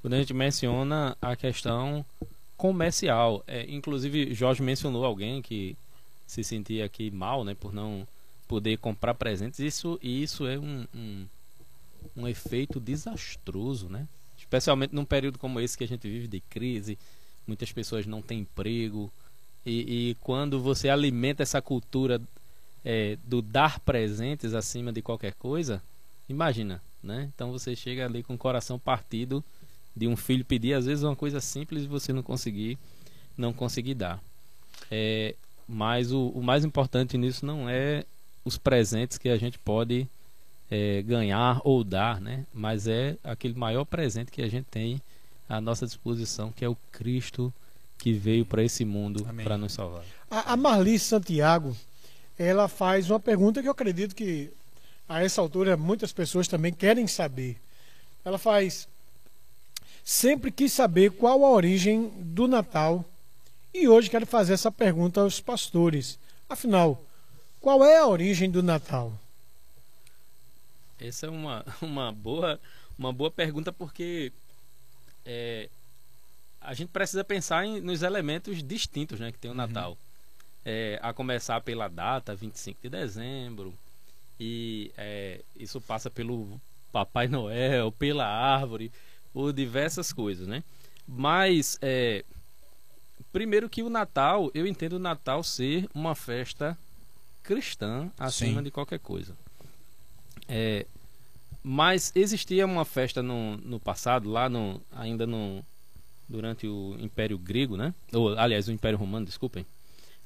quando a gente menciona a questão comercial. É, inclusive, Jorge mencionou alguém que se sentia aqui mal, né, por não poder comprar presentes. Isso, isso é um, um, um efeito desastroso, né? Especialmente num período como esse que a gente vive de crise, muitas pessoas não têm emprego e, e quando você alimenta essa cultura é, do dar presentes acima de qualquer coisa, imagina, né? Então você chega ali com o coração partido de um filho pedir às vezes uma coisa simples e você não conseguir, não conseguir dar. É, mas o, o mais importante nisso não é os presentes que a gente pode é, ganhar ou dar, né? Mas é aquele maior presente que a gente tem à nossa disposição, que é o Cristo que veio para esse mundo para nos salvar. A, a Marli Santiago, ela faz uma pergunta que eu acredito que a essa altura muitas pessoas também querem saber. Ela faz: sempre quis saber qual a origem do Natal e hoje quero fazer essa pergunta aos pastores. Afinal, qual é a origem do Natal? Essa é uma, uma, boa, uma boa pergunta porque é, a gente precisa pensar em, nos elementos distintos né, que tem o Natal. É, a começar pela data, 25 de dezembro, e é, isso passa pelo Papai Noel, pela árvore, por diversas coisas, né? Mas, é, primeiro que o Natal, eu entendo o Natal ser uma festa cristã acima Sim. de qualquer coisa. É, mas existia uma festa no, no passado, lá no, ainda no, durante o Império Grego, né? Ou, aliás, o Império Romano, desculpem.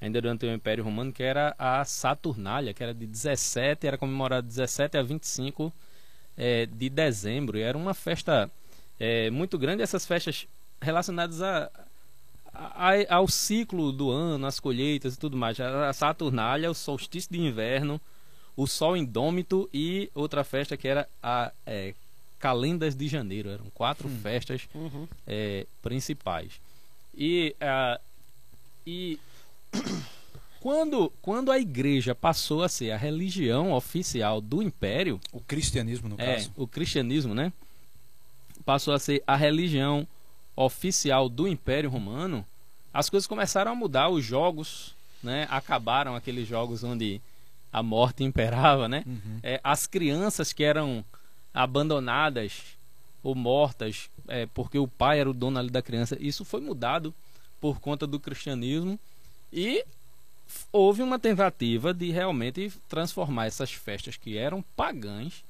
Ainda durante o Império Romano, que era a Saturnália, que era de 17, era comemorada de 17 a 25 é, de dezembro. E era uma festa é, muito grande. Essas festas relacionadas a, a- ao ciclo do ano, as colheitas e tudo mais. A Saturnália, o solstício de inverno, o Sol Indômito e outra festa que era a é, Calendas de Janeiro. Eram quatro festas Uhum. é, principais. E, ah, e quando, quando a igreja passou a ser a religião oficial do império, O cristianismo, no é, caso. o cristianismo, né? Passou a ser a religião oficial do Império Romano. As coisas começaram a mudar, os jogos, né? Acabaram aqueles jogos onde a morte imperava, né? Uhum. É, as crianças que eram abandonadas ou mortas é, porque o pai era o dono ali da criança, isso foi mudado por conta do cristianismo e houve uma tentativa de realmente transformar essas festas que eram pagãs,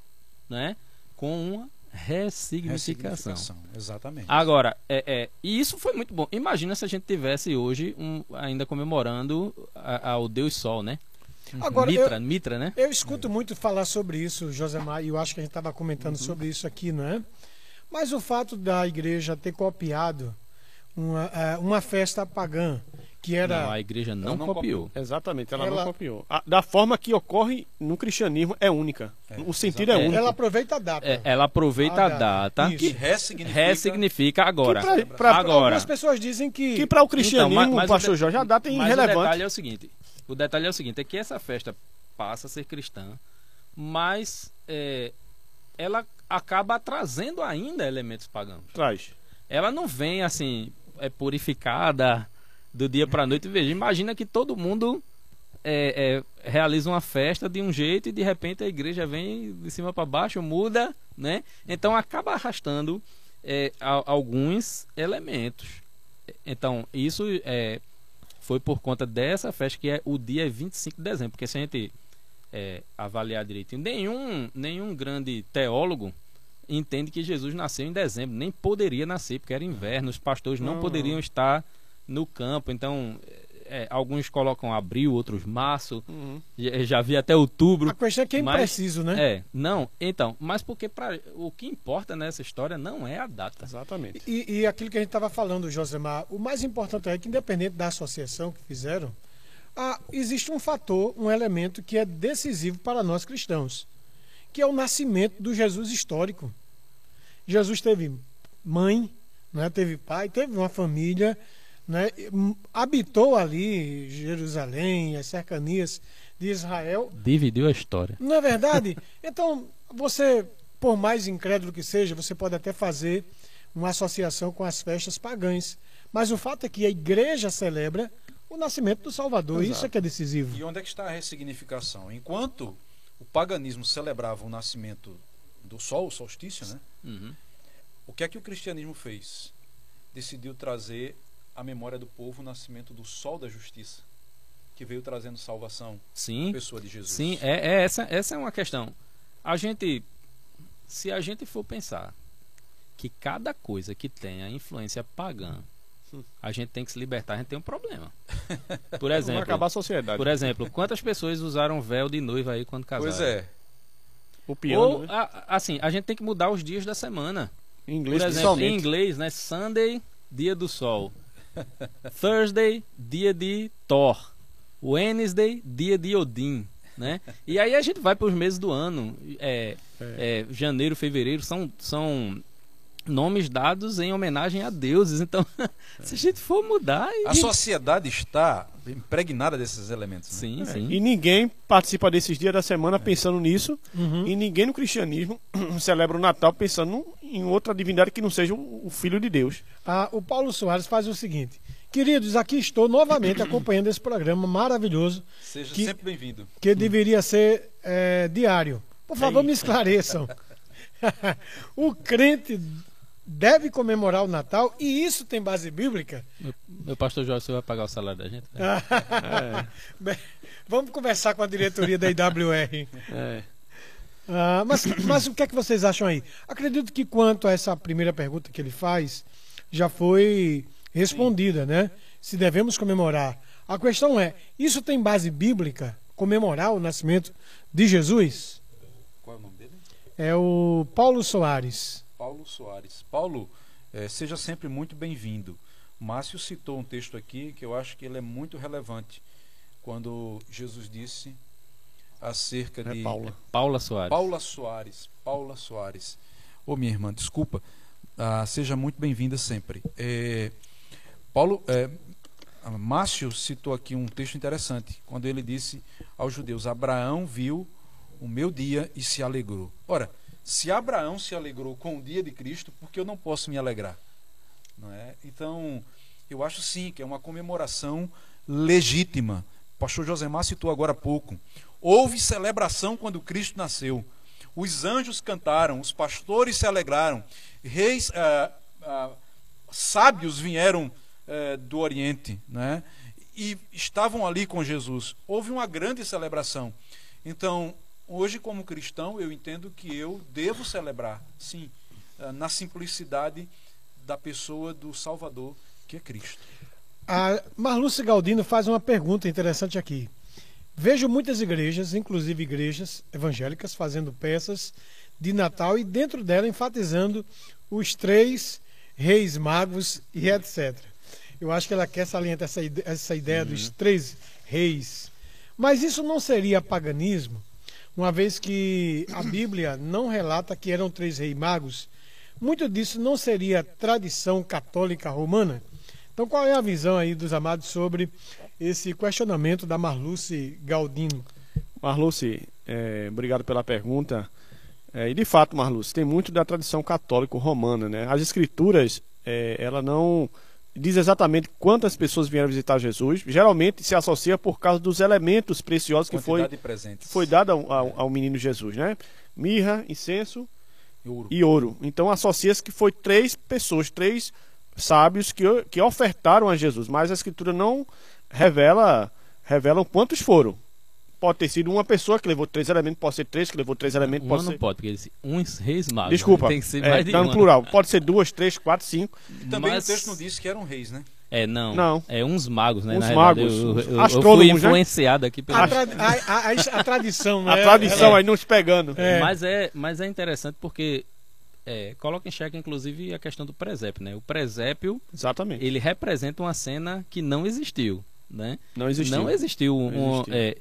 né, com uma ressignificação. Ressignificação, Exatamente. Agora, é, é, e isso foi muito bom. Imagina se a gente tivesse hoje um, ainda comemorando a- ao Deus Sol, né? Agora, eu, Mitra, Mitra, né? eu escuto muito falar sobre isso, Josemar, e eu acho que a gente estava comentando sobre isso aqui, né? Mas o fato da igreja ter copiado uma, eh, uma festa pagã, que era. Não, a igreja não, não copiou. Exatamente, ela, Ela- não copiou. A- da forma que ocorre no cristianismo é única. É, o sentido é exatamente. único. ela aproveita a data. É, ela aproveita a dá. data Isso. E ressignifica. ressignifica agora. Que pra- pra- agora, Algumas pessoas dizem que. Que para o cristianismo, Então, mas- mas o pastor de- Jorge, a data é mas o irrelevante. detalhe é o seguinte: o detalhe é o seguinte, é que essa festa passa a ser cristã, mas é, ela acaba trazendo ainda elementos pagãos. Traz. Ela não vem assim é purificada do dia para noite. Veja, imagina que todo mundo é, é, realiza uma festa de um jeito e de repente a igreja vem de cima para baixo, muda, né? Então acaba arrastando é, a- alguns elementos. Então isso é, foi por conta dessa festa que é o dia 25 de dezembro, porque se a gente é, avaliar direitinho, nenhum, nenhum grande teólogo entende que Jesus nasceu em dezembro, nem poderia nascer, porque era inverno, os pastores não Não. poderiam estar no campo, então é, alguns colocam abril, outros março, Uhum. já, já vi até outubro. A questão é que é Mas- impreciso, né? É, não, então, mas porque pra, o que importa nessa história não é a data. Exatamente. E, e aquilo que a gente estava falando, Josemar, o mais importante é que, independente da associação que fizeram, ah, existe um fator, um elemento que é decisivo para nós cristãos, que é o nascimento do Jesus histórico. Jesus teve mãe, né, teve pai, teve uma família, né, hum, habitou ali Jerusalém, as cercanias de Israel, Dividiu a história. não é verdade? Então, você, por mais incrédulo que seja, você pode até fazer uma associação com as festas pagãs. Mas o fato é que a igreja celebra o nascimento do Salvador. Exato. Isso é que é decisivo. E onde é que está a ressignificação? Enquanto o paganismo celebrava o nascimento do sol, o solstício, né? Uhum. O que é que o cristianismo fez? Decidiu trazer à memória do povo o nascimento do sol da justiça, que veio trazendo salvação à Sim, pessoa de Jesus. sim, é, é essa, essa é uma questão. A gente, se a gente for pensar que cada coisa que tenha influência pagã, a gente tem que se libertar, a gente tem um problema. Por exemplo, acabar a sociedade. por exemplo, quantas pessoas usaram véu de noiva aí quando casaram? Pois é. O piano, Ou, né? a- assim, a gente tem que mudar os dias da semana. em inglês Por exemplo, em inglês, né? Sunday, dia do sol. Thursday, dia de Thor. Wednesday, dia de Odin, né? E aí a gente vai para os meses do ano. É, é, janeiro, fevereiro são, são nomes dados em homenagem a deuses. Então, se a gente for mudar... A sociedade está impregnada desses elementos. né? Sim, É, sim. E ninguém participa desses dias da semana pensando nisso. Uhum. E ninguém no cristianismo celebra o Natal pensando em outra divindade que não seja o Filho de Deus. Ah, o Paulo Soares faz o seguinte. Queridos, aqui estou novamente acompanhando esse programa maravilhoso Seja Que- sempre bem-vindo. que deveria ser é, diário. Por favor, É me esclareçam. o crente deve comemorar o Natal e isso tem base bíblica? Meu, meu pastor Jorge, você vai pagar o salário da gente? É, Bem, Vamos conversar com a diretoria da IWR. é. Ah, mas, mas o que é que vocês acham aí? Acredito que quanto a essa primeira pergunta que ele faz, já foi respondida, né? Se devemos comemorar. A questão é, isso tem base bíblica? Comemorar o nascimento de Jesus? Qual é o nome dele? É o Paulo Soares. Paulo Soares. Paulo, eh, seja sempre muito bem-vindo. Márcio citou um texto aqui que eu acho que ele é muito relevante. Quando Jesus disse acerca É de Paula. Paula Soares. Paula Soares. Paula Soares. Ô, minha irmã, desculpa. Ah, seja muito bem-vinda sempre. É, Paulo, é, Márcio citou aqui um texto interessante, quando ele disse aos judeus: Abraão viu o meu dia e se alegrou. Ora, se Abraão se alegrou com o dia de Cristo, por que eu não posso me alegrar? Não é? Então, eu acho sim que é uma comemoração legítima. O pastor Josemar citou agora há pouco. Houve celebração quando Cristo nasceu. Os anjos cantaram, os pastores se alegraram, reis, ah, ah, sábios vieram eh, do Oriente, né? E estavam ali com Jesus. Houve uma grande celebração. Então, hoje, como cristão, eu entendo que eu devo celebrar, sim, ah, na simplicidade da pessoa do Salvador, que é Cristo. A Marlúcia Galdino faz uma pergunta interessante aqui. Vejo muitas igrejas, inclusive igrejas evangélicas, fazendo peças de Natal e dentro dela enfatizando os três reis magos e etc. Eu acho que ela quer salientar essa, essa ideia dos três reis. Mas isso não seria paganismo, uma vez que a Bíblia não relata que eram três reis magos? Muito disso não seria tradição católica romana? Então, qual é a visão aí dos amados sobre esse questionamento da Marluce Galdino? Marluce, é, obrigado pela pergunta. É, e de fato, Marluce, tem muito da tradição católico-romana, né? As escrituras, é, ela não diz exatamente quantas pessoas vieram visitar Jesus. Geralmente se associa por causa dos elementos preciosos que foi, foi dado ao, ao- ao menino Jesus, né? Mirra, incenso Ouro. e ouro. Então associa-se que foi três pessoas, três sábios que, que ofertaram a Jesus, mas a escritura não revela revelam quantos foram. Pode ter sido uma pessoa que levou três elementos, pode ser três que levou três elementos, Um pode não ser. pode, porque eles uns reis magos. Desculpa, né? Tem que ser é, mais de tá no uma. plural. Pode ser duas, três, quatro, cinco. Também Mas- o texto não disse que eram reis, né? É, não. Não. É uns magos, né? Uns na verdade. magos, Eu, eu- eu fui né? influenciado aqui pelo. A, tra- a- a- a- tradição, né? A tradição Ela- aí não se pegando. É. Mas, é, mas é interessante porque é, coloca em xeque, inclusive, a questão do presépio, né? O presépio, Exatamente. ele representa uma cena que não existiu, né? Não existiu. Não existiu. um- Não existiu. é,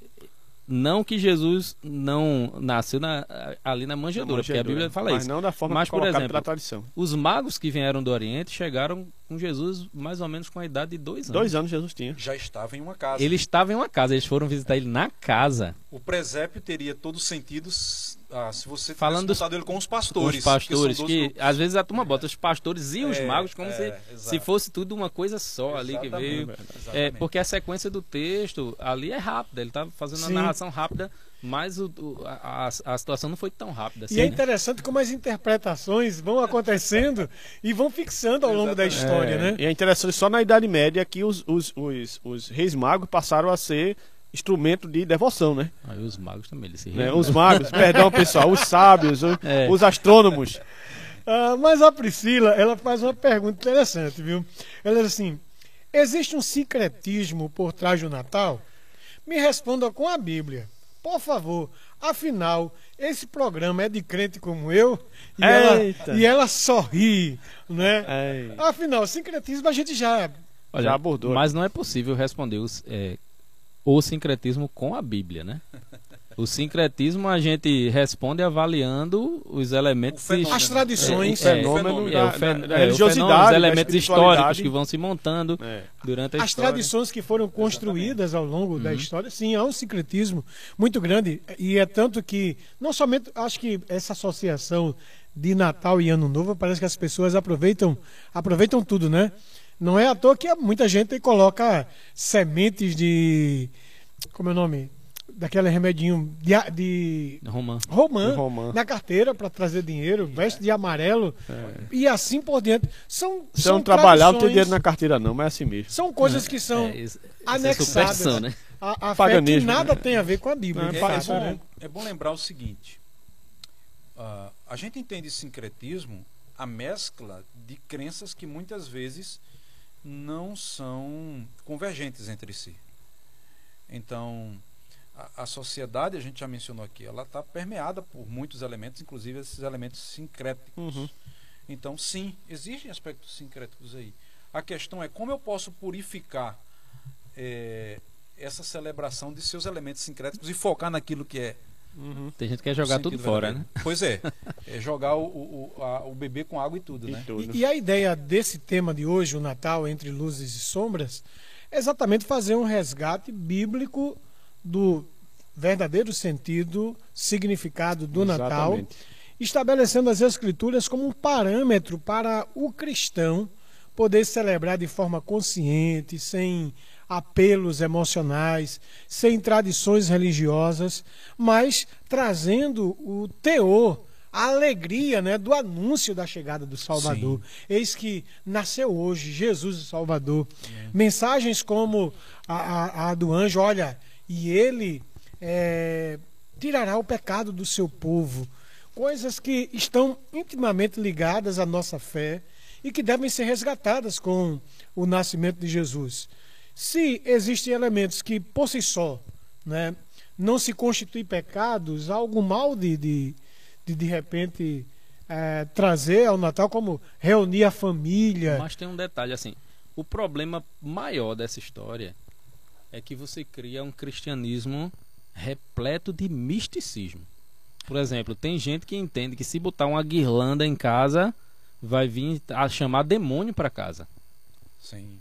não que Jesus não nasceu na- ali na manjedoura, porque a Bíblia fala mas isso. não da forma Mas, por exemplo, pela tradição. Os magos que vieram do Oriente chegaram com Jesus mais ou menos com a idade de dois anos. Dois anos Jesus tinha. Já estava em uma casa. Ele estava em uma casa, eles foram visitar ele na casa. O presépio teria todos os sentidos ah, se você Falando dos- ele com os Os pastores. pastores, são que, às vezes a turma bota os pastores e os É, magos como é, se, exato. se fosse tudo uma coisa só ali que Exatamente, veio. É, exatamente. porque a sequência do texto ali é rápida, ele tá fazendo Sim. uma narração rápida, mas o, o- a, a- a situação não foi tão rápida assim. E é né? interessante como as interpretações vão acontecendo e vão fixando ao longo da história, É, né? E é interessante só na Idade Média que os, os, os, os reis magos passaram a ser instrumento de devoção, né? Aí os magos também, eles se Né? riram. Os magos, perdão pessoal, os sábios, o- É. os astrônomos. Ah, mas a Priscila, ela faz uma pergunta interessante, viu? Ela diz assim: existe um sincretismo por trás do Natal? Me responda com a Bíblia, por favor. Afinal, esse programa é de crente como eu e, ela, Eita. e ela sorri, né? É, Afinal, sincretismo a gente já Olha, Já abordou. Mas não é possível responder os, é, o sincretismo com a Bíblia, né? O sincretismo a gente responde avaliando os elementos O fenômeno. as tradições, É, fenômeno é, da, o fen- da- da é, o religiosidade, fenômeno, os elementos históricos que vão se montando É. durante a as história. tradições que foram construídas ao longo Uhum. da história, sim, há um sincretismo muito grande. E é tanto que, não somente, acho que essa associação de Natal e Ano Novo, parece que as pessoas aproveitam, aproveitam tudo, né? Não é à toa que muita gente coloca sementes de. Como é o nome? Daquele remedinho de, de Romã. romã, romã. na carteira para trazer dinheiro, veste de amarelo e assim por diante. São, Se são não trabalhar, não tem dinheiro na carteira, não, mas é assim mesmo. São coisas que são É, isso- é anexadas superstição, né? a, a fé que Paganismo, nada né? tem a ver com a Bíblia. É, É, é né? bom, é bom lembrar o seguinte: ah, a gente entende sincretismo a mescla de crenças que muitas vezes não são convergentes entre si. Então, a, a sociedade, a gente já mencionou aqui, ela está permeada por muitos elementos, inclusive esses elementos sincréticos. Uhum. Então, sim, existem aspectos sincréticos aí. A questão é como eu posso purificar é, essa celebração de seus elementos sincréticos e focar naquilo que é Tem gente que quer jogar tudo fora, né? verdadeiro. Pois é, é jogar o, o, a- o bebê com água e tudo, E né? tudo. E, e a ideia desse tema de hoje, o Natal entre luzes e sombras, é exatamente fazer um resgate bíblico do verdadeiro sentido, significado do Natal, Exatamente. estabelecendo as Escrituras como um parâmetro para o cristão poder celebrar de forma consciente, sem apelos emocionais, sem tradições religiosas, mas trazendo o teor, a alegria né, do anúncio da chegada do Salvador. Eis que nasceu hoje Jesus o Salvador. Mensagens como a, a- a do anjo, olha, e ele é, tirará o pecado do seu povo. Coisas que estão intimamente ligadas à nossa fé e que devem ser resgatadas com o nascimento de Jesus. Se existem elementos que, por si só, né, não se constituem pecados, há algo mal de, de, de, de repente, eh, trazer ao Natal, como reunir a família. Mas tem um detalhe assim, o problema maior dessa história é que você cria um cristianismo repleto de misticismo. Por exemplo, tem gente que entende que se botar uma guirlanda em casa vai vir a chamar demônio para casa. Sim.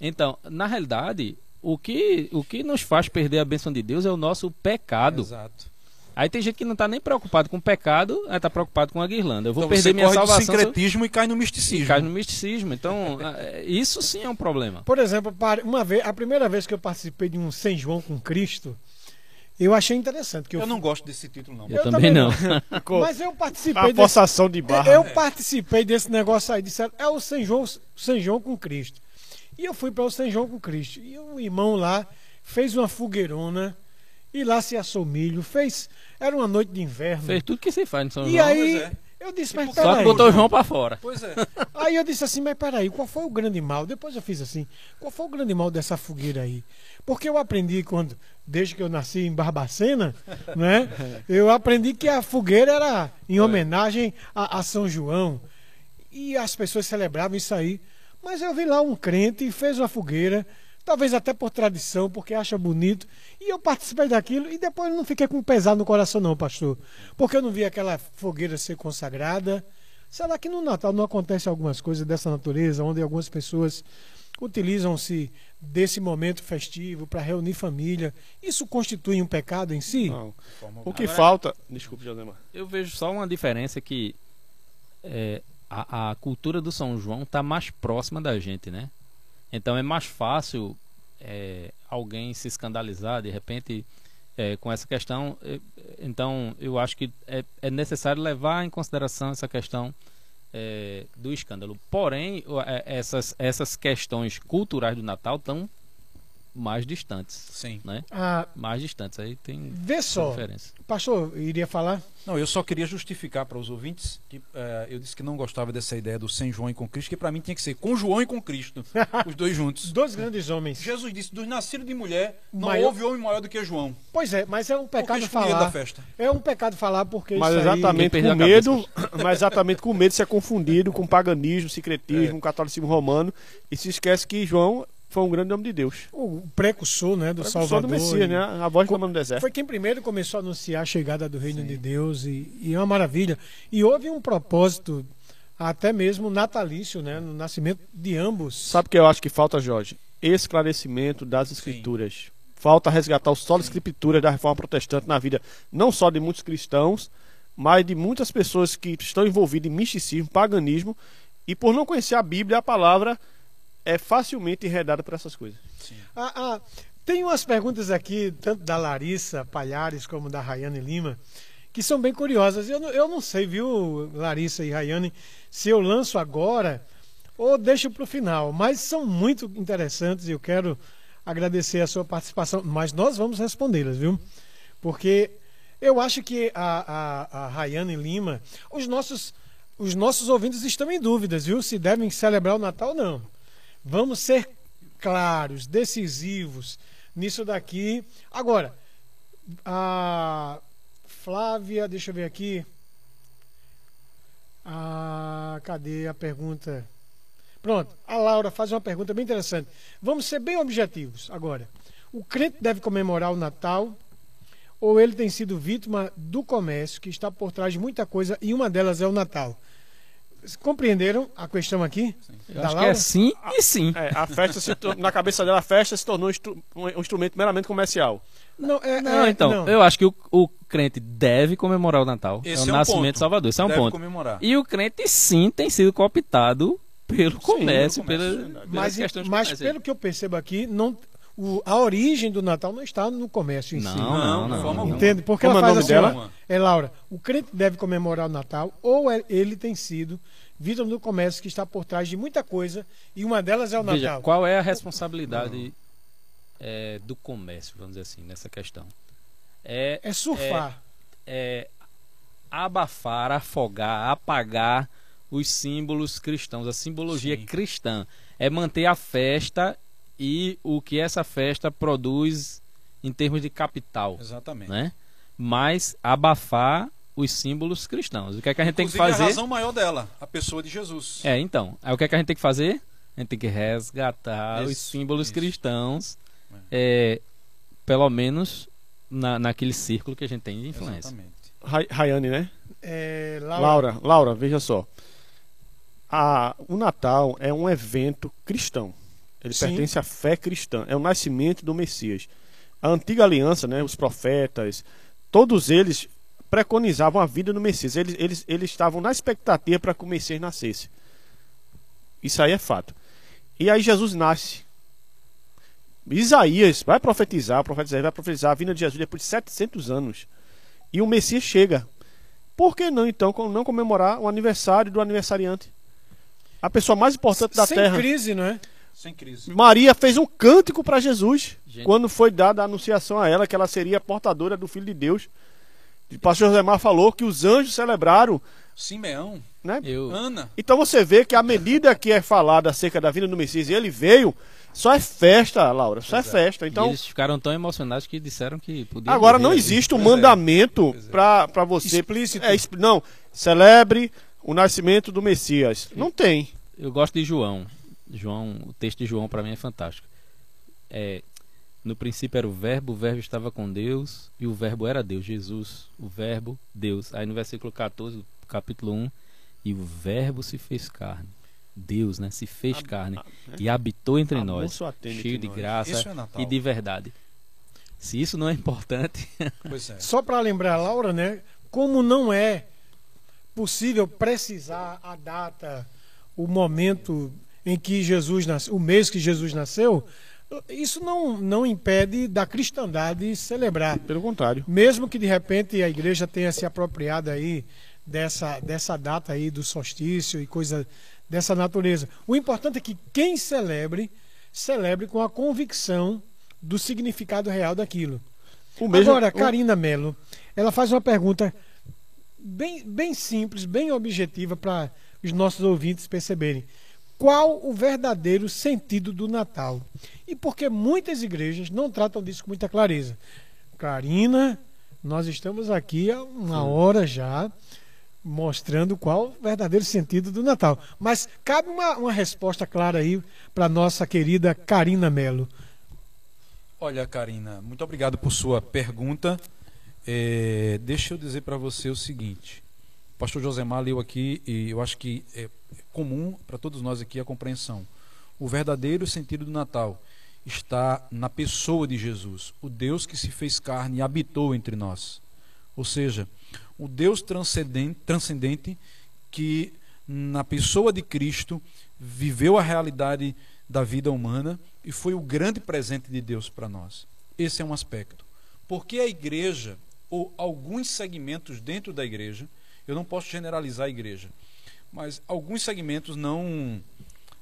Então, na realidade, o que o que nos faz perder a bênção de Deus é o nosso pecado. Exato. Aí tem gente que não está nem preocupado com o pecado, aí tá preocupado com a guirlanda. Eu vou Então perder você minha corre do salvação. se eu- sincretismo e cai no e misticismo. cai no misticismo. Então, é, isso sim é um problema. Por exemplo, uma vez, a primeira vez que eu participei de um São João com Cristo, eu achei interessante. Que eu, Eu não gosto desse título, não. Eu, Eu também também não. Ficou Mas eu participei a desse, forçação de barra. Eu né? participei desse negócio aí, disseram, é o São João, São João com Cristo. E eu fui para o São João com Cristo. E o irmão lá fez uma fogueirona e lá se assou milho, fez. Era uma noite de inverno. Fez tudo que se faz no São e João. aí pois é. eu disse, mas Tipo, Só que peraí. botou o João pra fora. Pois é. Aí eu disse assim, mas peraí, qual foi o grande mal? Depois eu fiz assim, qual foi o grande mal dessa fogueira aí? Porque eu aprendi quando, desde que eu nasci em Barbacena, né? Eu aprendi que a fogueira era em homenagem a, a São João. E as pessoas celebravam isso aí. Mas eu vi lá um crente e fez uma fogueira, talvez até por tradição, porque acha bonito. E eu participei daquilo e depois não fiquei com pesado no coração, não, pastor. Porque eu não vi aquela fogueira ser consagrada. Será que no Natal não acontece algumas coisas dessa natureza, onde algumas pessoas utilizam-se desse momento festivo para reunir família? Isso constitui um pecado em si? Não. O que Agora- falta. Desculpe, Josemar. Eu vejo só uma diferença que é, a, a cultura do São João está mais próxima da gente, né? Então é mais fácil é, alguém se escandalizar de repente é, com essa questão. É, então eu acho que é, é necessário levar em consideração essa questão é, do escândalo. Porém, é, essas, essas questões culturais do Natal estão mais distantes, Sim. né? Ah, Mais distantes. Aí tem vê só, diferença. pastor, iria falar? Não, eu só queria justificar para os ouvintes que eh, eu disse que não gostava dessa ideia do sem João e com Cristo, que para mim tinha que ser com João e com Cristo, os dois juntos. Dois grandes homens. Jesus disse: dos nascidos de mulher, não Maior- houve homem maior do que João. Pois é, mas é um Porque pecado escolhido da falar. festa. É um pecado falar porque Mas exatamente com medo, mas exatamente com medo de ser confundido com paganismo, secretismo, catolicismo romano e se esquece que João foi um grande homem de Deus. o precursor, né, do Precursor Salvador. do Messias, e- né? A voz clamando no deserto. Foi quem primeiro começou a anunciar a chegada do reino de Deus e, e é uma maravilha. E houve um propósito até mesmo natalício, né, no nascimento de ambos. Sabe o que eu acho que falta, Jorge? Esclarecimento das escrituras. Falta resgatar o solo escrituras da reforma protestante na vida, não só de muitos cristãos, mas de muitas pessoas que estão envolvidas em misticismo, paganismo, e por não conhecer a Bíblia, a palavra é facilmente enredada por essas coisas. Ah, ah, tem umas perguntas aqui, tanto da Larissa Palhares como da Rayane Lima, que são bem curiosas. Eu não, eu não sei, viu, Larissa e Rayane, se eu lanço agora ou deixo para o final, mas são muito interessantes e eu quero agradecer a sua participação, mas nós vamos respondê-las, viu? Porque eu acho que a, a, a Rayane Lima, os nossos, os nossos ouvintes estão em dúvidas, viu? Se devem celebrar o Natal ou não. Vamos ser claros, decisivos nisso daqui. Agora, a Flávia, deixa eu ver aqui. Ah, cadê a pergunta? Pronto, a Laura faz uma pergunta bem interessante. Vamos ser bem objetivos agora. O crente deve comemorar o Natal ou ele tem sido vítima do comércio que está por trás de muita coisa e uma delas é o Natal? Compreenderam a questão aqui? Eu acho que é sim e sim. É, a festa se na cabeça dela, a festa se tornou um instru- um instrumento meramente comercial. Não, é, Não, é, então, não. eu acho que o, o crente deve comemorar o Natal. Esse é é o um nascimento ponto. de Salvador. Esse é um Deve ponto. comemorar. E o crente sim tem sido cooptado pelo comércio, pelo comércio, pela, pelas Mas, mas comércio. pelo que eu percebo aqui, não, o- a origem do Natal não está no comércio em Não, si. não, Não, não. Entende? Porque Como ela é faz assim, dela? é Laura, o crente deve comemorar o Natal ou é- ele tem sido vítima do comércio que está por trás de muita coisa e uma delas é o Veja, Natal. qual é a responsabilidade é, do comércio, vamos dizer assim, nessa questão? É, É surfar. é abafar, afogar, apagar os símbolos cristãos, a simbologia Sim. cristã. É manter a festa e o que essa festa produz em termos de capital, Exatamente. né? Mas abafar os símbolos cristãos. O que é que a gente tem que Inclusive, fazer? a razão maior dela, a pessoa de Jesus. É, então. Aí o que é que a gente tem que fazer? A gente tem que resgatar os Isso, símbolos isso. cristãos, é, pelo menos na, naquele círculo que a gente tem de influência. Exatamente. Ray- Rayane, né? É, Laura, Laura, Laura, veja só. A- o Natal é um evento cristão. Ele Sim. pertence à fé cristã. É o nascimento do Messias. A antiga aliança, né, os profetas, todos eles preconizavam a vida do Messias. Eles, eles, eles estavam na expectativa para que o Messias nascesse. Isso aí é fato. E aí Jesus nasce. Isaías vai profetizar, o profeta Isaías vai profetizar a vinda de Jesus depois de 700 anos. E o Messias chega. Por que não, então, não comemorar o aniversário do aniversariante? A pessoa mais importante da sem terra. crise, não é? Sem crise. Maria fez um cântico para Jesus Gente. quando foi dada a anunciação a ela que ela seria portadora do Filho de Deus. O pastor José Mar falou que os anjos celebraram, Simeão, né? Eu, Ana. Então você vê que à medida que é falado acerca da vinda do Messias e ele veio, só é festa, Laura, só é, Pois é. festa. e Então, eles ficaram tão emocionados que disseram que podia. agora não existe um Pois é. mandamento é. para você Explícito. É, não, celebre o nascimento do Messias. Não tem. Eu gosto de João. João, o texto de João para mim é fantástico. É, no princípio era o verbo, o verbo estava com Deus e o verbo era Deus, Jesus, o verbo, Deus. Aí no versículo 14, capítulo 1, e o verbo se fez carne. Deus, né, se fez Ab- carne ah, e habitou entre Amor nós, cheio de nós. graça é e de verdade. Se isso não é importante, Pois é. Só para lembrar a Laura, né? Como não é possível precisar a data, o momento em que Jesus nasceu, o mês que Jesus nasceu, isso não, não impede da cristandade celebrar. Pelo contrário. Mesmo que de repente a igreja tenha se apropriado aí dessa, dessa data aí do solstício e coisa dessa natureza. O importante é que quem celebre, celebre com a convicção do significado real daquilo. O mesmo, Agora, Karina Mello, ela faz uma pergunta bem, bem simples, bem objetiva para os nossos ouvintes perceberem. Qual o verdadeiro sentido do Natal? E por que muitas igrejas não tratam disso com muita clareza? Karina, nós estamos aqui há uma hora já mostrando qual o verdadeiro sentido do Natal. Mas cabe uma, uma resposta clara aí para nossa querida Karina Mello. Olha, Karina, muito obrigado por sua pergunta. É, deixa eu dizer para você o seguinte. O pastor Josemar leu aqui e eu acho que é comum para todos nós aqui a compreensão. O verdadeiro sentido do Natal está na pessoa de Jesus, o Deus que se fez carne e habitou entre nós. Ou seja, o Deus transcendente, transcendente que na pessoa de Cristo viveu a realidade da vida humana e foi o grande presente de Deus para nós. Esse é um aspecto. Porque a igreja, ou alguns segmentos dentro da igreja, eu não posso generalizar a igreja, mas alguns segmentos não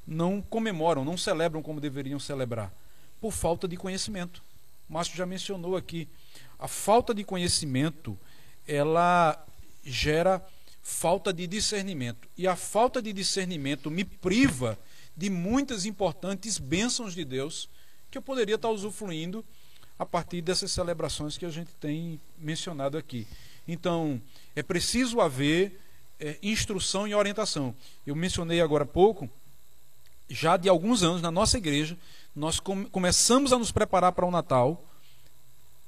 não comemoram, não celebram como deveriam celebrar, por falta de conhecimento. O Márcio já mencionou aqui, a falta de conhecimento, ela gera falta de discernimento. E a falta de discernimento me priva de muitas importantes bênçãos de Deus que eu poderia estar usufruindo a partir dessas celebrações que a gente tem mencionado aqui. Então, é preciso haver é, instrução e orientação. Eu mencionei agora há pouco já de alguns anos na nossa igreja, nós come- começamos a nos preparar para o Natal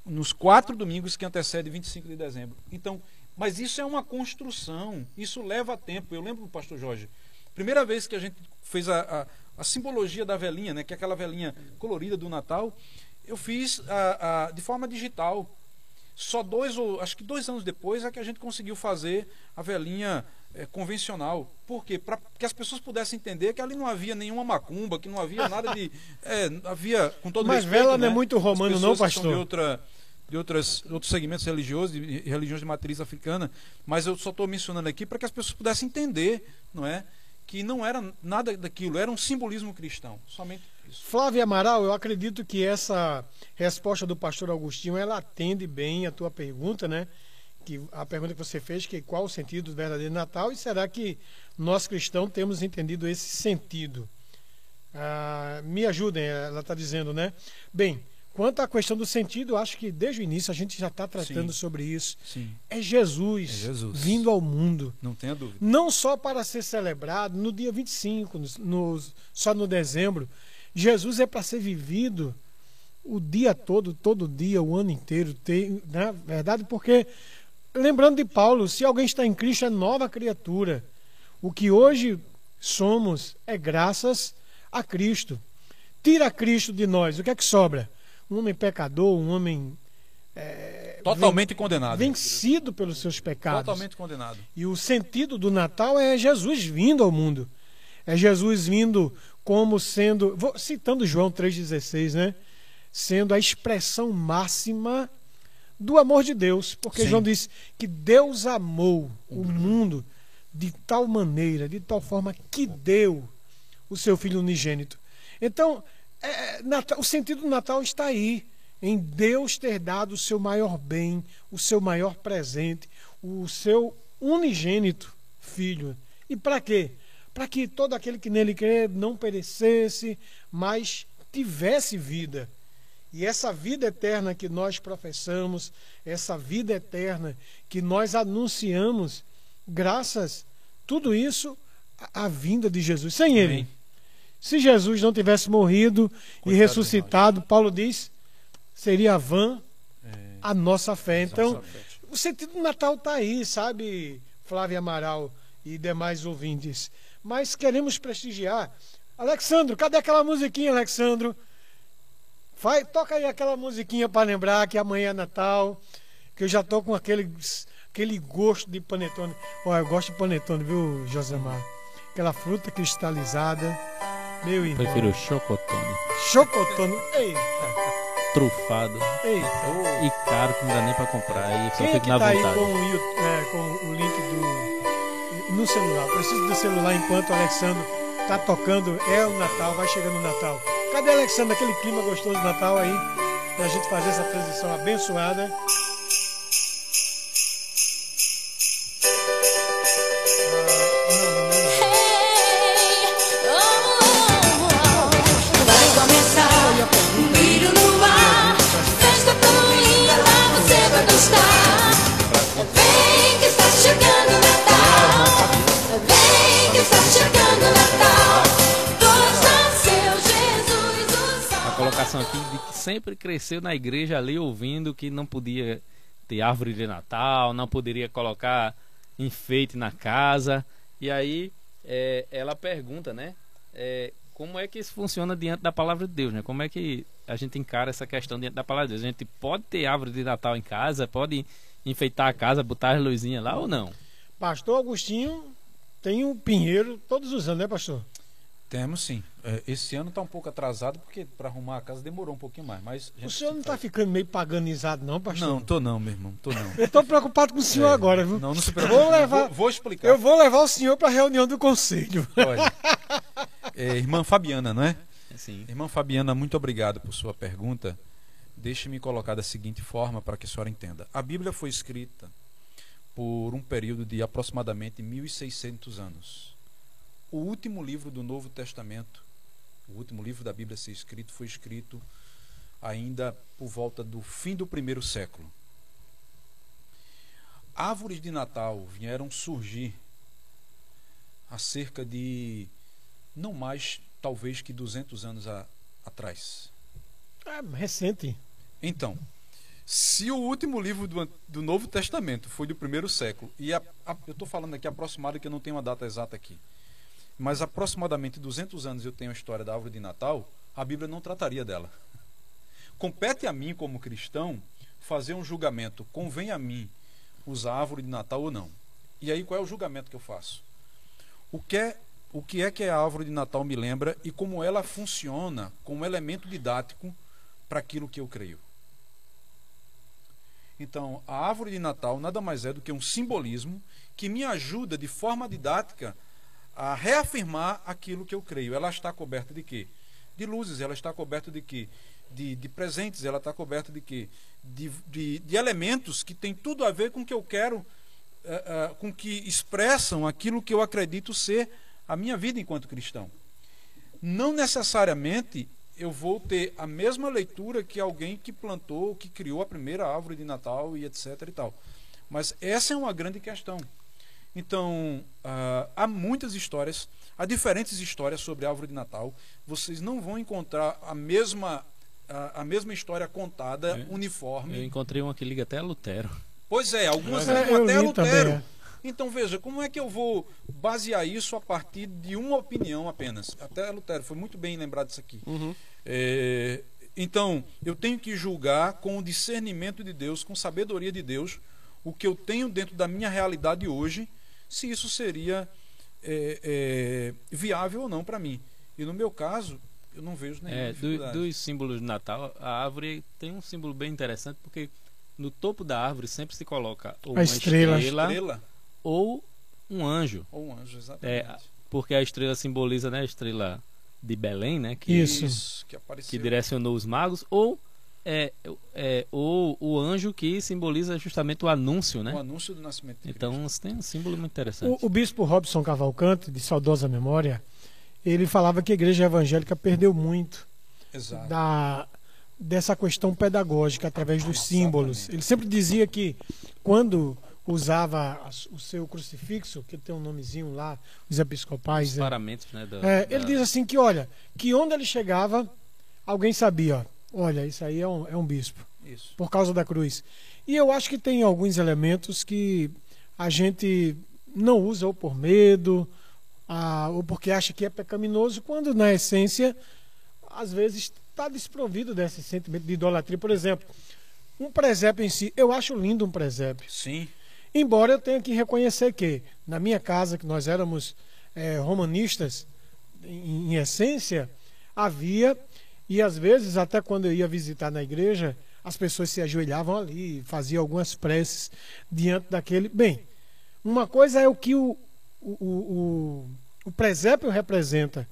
nos quatro domingos que antecedem 25 de dezembro. Então, mas isso é uma construção, isso leva tempo. Eu lembro do pastor Jorge, primeira vez que a gente fez a, a, a simbologia da velhinha, né, que é aquela velhinha colorida do Natal, eu fiz a, a, de forma digital. Só dois ou acho que dois anos depois é que a gente conseguiu fazer a velhinha eh, convencional. Por quê? Para que as pessoas pudessem entender que ali não havia nenhuma macumba, que não havia nada de. é, havia, com todo Mas respeito. vela não é né, muito romano não, pastor? De outra, de outras, outros segmentos religiosos, de religiões de matriz africana, mas eu só estou mencionando aqui para que as pessoas pudessem entender, não é? Que não era nada daquilo, era um simbolismo cristão. Somente isso. Flávia Amaral, eu acredito que essa resposta do pastor Agostinho, ela atende bem a tua pergunta, né? Que a pergunta que você fez, que qual o sentido do verdadeiro Natal e será que nós cristãos temos entendido esse sentido? Ah, me ajudem, ela está dizendo, né? Bem, quanto à questão do sentido, acho que desde o início a gente já está tratando Sim. sobre isso. Sim, É Jesus, É Jesus. vindo ao mundo não tenha dúvida. não só para ser celebrado no dia 25, no, no- só no dezembro. Jesus é para ser vivido o dia todo, todo dia, o ano inteiro. Tem, na verdade, porque, lembrando de Paulo, se alguém está em Cristo, é nova criatura. O que hoje somos é graças a Cristo. Tira Cristo de nós, o que é que sobra? Um homem pecador, um homem Totalmente condenado. vencido pelos seus pecados. Totalmente condenado. E o sentido do Natal é Jesus vindo ao mundo. É Jesus vindo como sendo, vou, citando João 3,16, né? Sendo a expressão máxima do amor de Deus. Porque Sim. João diz que Deus amou o mundo de tal maneira, de tal forma que deu o seu Filho unigênito. Então, é, Natal- o sentido do Natal está aí, em Deus ter dado o seu maior bem, o seu maior presente, o seu unigênito Filho. E para quê? Para que todo aquele que nele crê não perecesse, mas tivesse vida. E essa vida eterna que nós professamos, essa vida eterna que nós anunciamos, graças tudo isso à vinda de Jesus. Sem ele, Amém. se Jesus não tivesse morrido e Coitado de ressuscitado, Paulo diz, seria vã É, a nossa fé. Então, nossa fé. o sentido do Natal está aí, sabe, Flávia Amaral e demais ouvintes. Mas queremos prestigiar. Alexandro, cadê aquela musiquinha, Alexandro? Vai, toca aí aquela musiquinha para lembrar que amanhã é Natal, que eu já tô com aquele, aquele gosto de panetone. Olha, eu gosto de panetone, viu, Josemar? Aquela fruta cristalizada. Meu irmão. Prefiro chocotone, Chocotone. Eita, trufado eita. e caro que não dá nem pra comprar. E só Quem é fico que na tá aí vontade. com o, é, com o link do. No celular? Preciso do celular enquanto o Alexandre tá tocando. É o Natal, vai chegando o Natal. Cadê Alexandre? Aquele clima gostoso do Natal aí, pra gente fazer essa transição abençoada. Colocação aqui de que sempre cresceu na igreja ali ouvindo que não podia ter árvore de Natal, não poderia colocar enfeite na casa. E aí é, ela pergunta, né? é, como é que isso funciona diante da palavra de Deus, né? Como é que a gente encara essa questão diante da palavra de Deus? A gente pode ter árvore de Natal em casa, pode enfeitar a casa, botar as luzinhas lá ou não? Pastor Agostinho tem o pinheiro todos os anos, né, pastor? Temos sim. É, esse ano está um pouco atrasado porque para arrumar a casa demorou um pouquinho mais. Mas O senhor não faz. está ficando meio paganizado, não, pastor? Não, tô não, meu irmão, tô não. Eu estou preocupado com o senhor É, agora, viu? Não, não se preocupe. Vou levar- Vou, vou explicar. Eu vou levar o senhor para a reunião do conselho. Olha, é, irmã Fabiana, não é? Assim, Irmã Fabiana, muito obrigado por sua pergunta. Deixe-me colocar da seguinte forma para que a senhora entenda. A Bíblia foi escrita por um período de aproximadamente 1600 anos. O último livro do Novo Testamento, o último livro da Bíblia a ser escrito, foi escrito ainda por volta do fim do primeiro século. Árvores de Natal vieram surgir há cerca de não mais, talvez que 200 anos a- atrás. É recente. Então, se o último livro do, do Novo Testamento foi do primeiro século, e a- a- eu estou falando aqui aproximado que eu não tenho uma data exata aqui, mas aproximadamente 200 anos eu tenho a história da árvore de Natal, a Bíblia não trataria dela. Compete a mim, como cristão, fazer um julgamento. Convém a mim usar a árvore de Natal ou não? E aí, qual é o julgamento que eu faço? O que é, o que, é que a árvore de Natal me lembra e como ela funciona como elemento didático para aquilo que eu creio? Então, a árvore de Natal nada mais é do que um simbolismo que me ajuda de forma didática a reafirmar aquilo que eu creio. Ela está coberta de quê? De luzes, ela está coberta de quê? De, de presentes, ela está coberta de quê? De, de, de elementos que tem tudo a ver com o que eu quero, eh, eh, com que expressam aquilo que eu acredito ser a minha vida enquanto cristão. Não necessariamente eu vou ter a mesma leitura que alguém que plantou, que criou a primeira árvore de Natal e etc e tal. Mas essa é uma grande questão. Então, ah, há muitas histórias, há diferentes histórias sobre a árvore de Natal. Vocês não vão encontrar a mesma, a, a mesma história contada, É. uniforme. Eu encontrei uma que liga até a Lutero. Pois é, algumas É, ligam até li Lutero. também, é. Então veja, como é que eu vou basear isso a partir de uma opinião apenas? Até Lutero, foi muito bem lembrado isso aqui. É, então, eu tenho que julgar com o discernimento de Deus, com sabedoria de Deus, o que eu tenho dentro da minha realidade hoje, se isso seria é, é, viável ou não para mim. E no meu caso, eu não vejo nenhuma É, do- dificuldade. dos símbolos de Natal, a árvore tem um símbolo bem interessante porque no topo da árvore sempre se coloca ou A uma estrela. estrela, Estrela ou um anjo, ou um anjo, exatamente. É, porque a estrela simboliza né, a estrela de Belém, né, que, Isso. que apareceu. que direcionou os magos, ou é, é, ou o anjo que simboliza justamente o anúncio, né? o anúncio do nascimento de Então Cristo. tem um símbolo muito interessante. O, o bispo Robson Cavalcante, de saudosa memória, ele falava que a igreja evangélica perdeu muito Exato. da, dessa questão pedagógica através dos Exatamente. símbolos. Ele sempre dizia que quando usava o seu crucifixo, que tem um nomezinho lá, os episcopais. Os é, paramentos, né? da- é, da- ele diz assim que, olha, que onde ele chegava, alguém sabia, ó, olha, isso aí é um, é um bispo Isso. por causa da cruz. E eu acho que tem alguns elementos que a gente não usa ou por medo, ah, ou porque acha que é pecaminoso, quando na essência, às vezes, está desprovido desse sentimento de idolatria. Por exemplo, um presépio em si, eu acho lindo um presépio. Sim. Embora eu tenha que reconhecer que, na minha casa, que nós éramos eh, romanistas, em, em essência, havia, e às vezes, até quando eu ia visitar na igreja, as pessoas se ajoelhavam ali, faziam algumas preces diante daquele. Bem, uma coisa é o que o, o, o, o, presépio representa,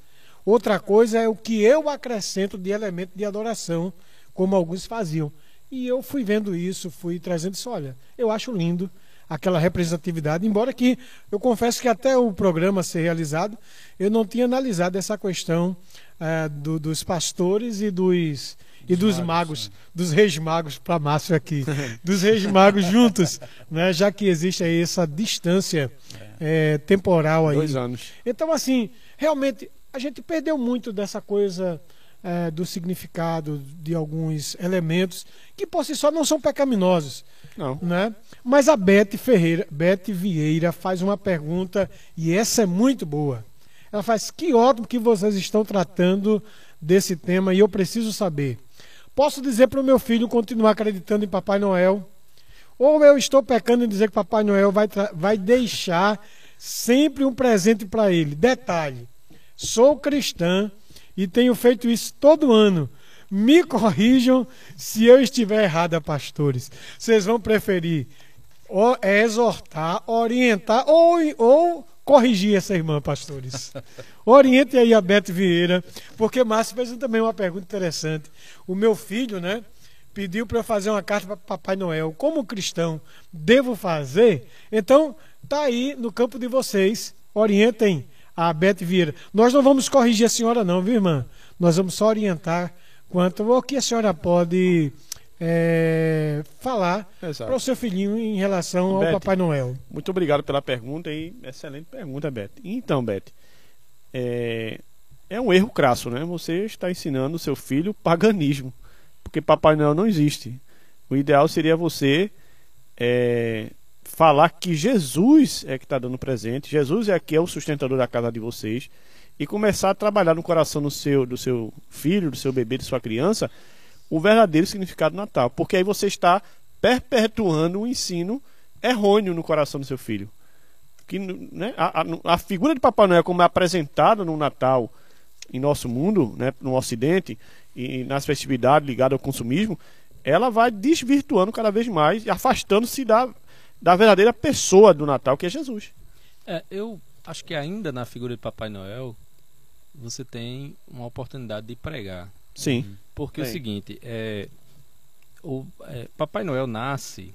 outra coisa é o que eu acrescento de elemento de adoração, como alguns faziam. E eu fui vendo isso, fui trazendo isso. Olha, eu acho lindo aquela representatividade, embora que eu confesso que até o programa ser realizado, eu não tinha analisado essa questão eh, do- dos pastores e dos, e dos magos, magos, dos reis magos para Márcio aqui, dos reis magos juntos, né, já que existe aí essa distância eh, temporal aí. Dois anos. Então, assim, realmente, a gente perdeu muito dessa coisa eh, do significado de alguns elementos que por si só não são pecaminosos, Não. né? Mas a Beth Ferreira, Beth Vieira faz uma pergunta e essa é muito boa. Ela faz: "Que ótimo que vocês estão tratando desse tema e eu preciso saber. Posso dizer para o meu filho continuar acreditando em Papai Noel? Ou eu estou pecando em dizer que Papai Noel vai, vai deixar sempre um presente para ele? Detalhe: sou cristã e tenho feito isso todo ano. Me corrijam se eu estiver errada, pastores. Vocês vão preferir o- exortar, orientar ou, ou corrigir essa irmã, pastores? Oriente aí a Beth Vieira, porque Márcio fez também uma pergunta interessante. O meu filho, né, pediu para eu fazer uma carta para Papai Noel. Como cristão, devo fazer? Então, tá aí no campo de vocês. Orientem a Beth Vieira. Nós não vamos corrigir a senhora, não, viu, irmã? Nós vamos só orientar quanto ao que a senhora pode é, falar para o seu filhinho em relação ao Beth. Papai Noel. Muito obrigado pela pergunta e excelente pergunta, Beth. Então, Beth, é, é um erro crasso, né? Você está ensinando o seu filho paganismo, porque Papai Noel não existe. O ideal seria você é, falar que Jesus é que está dando presente, Jesus é que é o sustentador da casa de vocês, e começar a trabalhar no coração do seu, do seu filho, do seu bebê, de sua criança, o verdadeiro significado do Natal. Porque aí você está perpetuando um ensino errôneo no coração do seu filho. Que, né, a, a, a figura de Papai Noel, como é apresentada no Natal em nosso mundo, né, no Ocidente, e nas festividades ligadas ao consumismo, ela vai desvirtuando cada vez mais e afastando-se da, da verdadeira pessoa do Natal, que é Jesus. É, eu acho que ainda na figura de Papai Noel você tem uma oportunidade de pregar. Sim. Porque é o seguinte, é, o é, Papai Noel nasce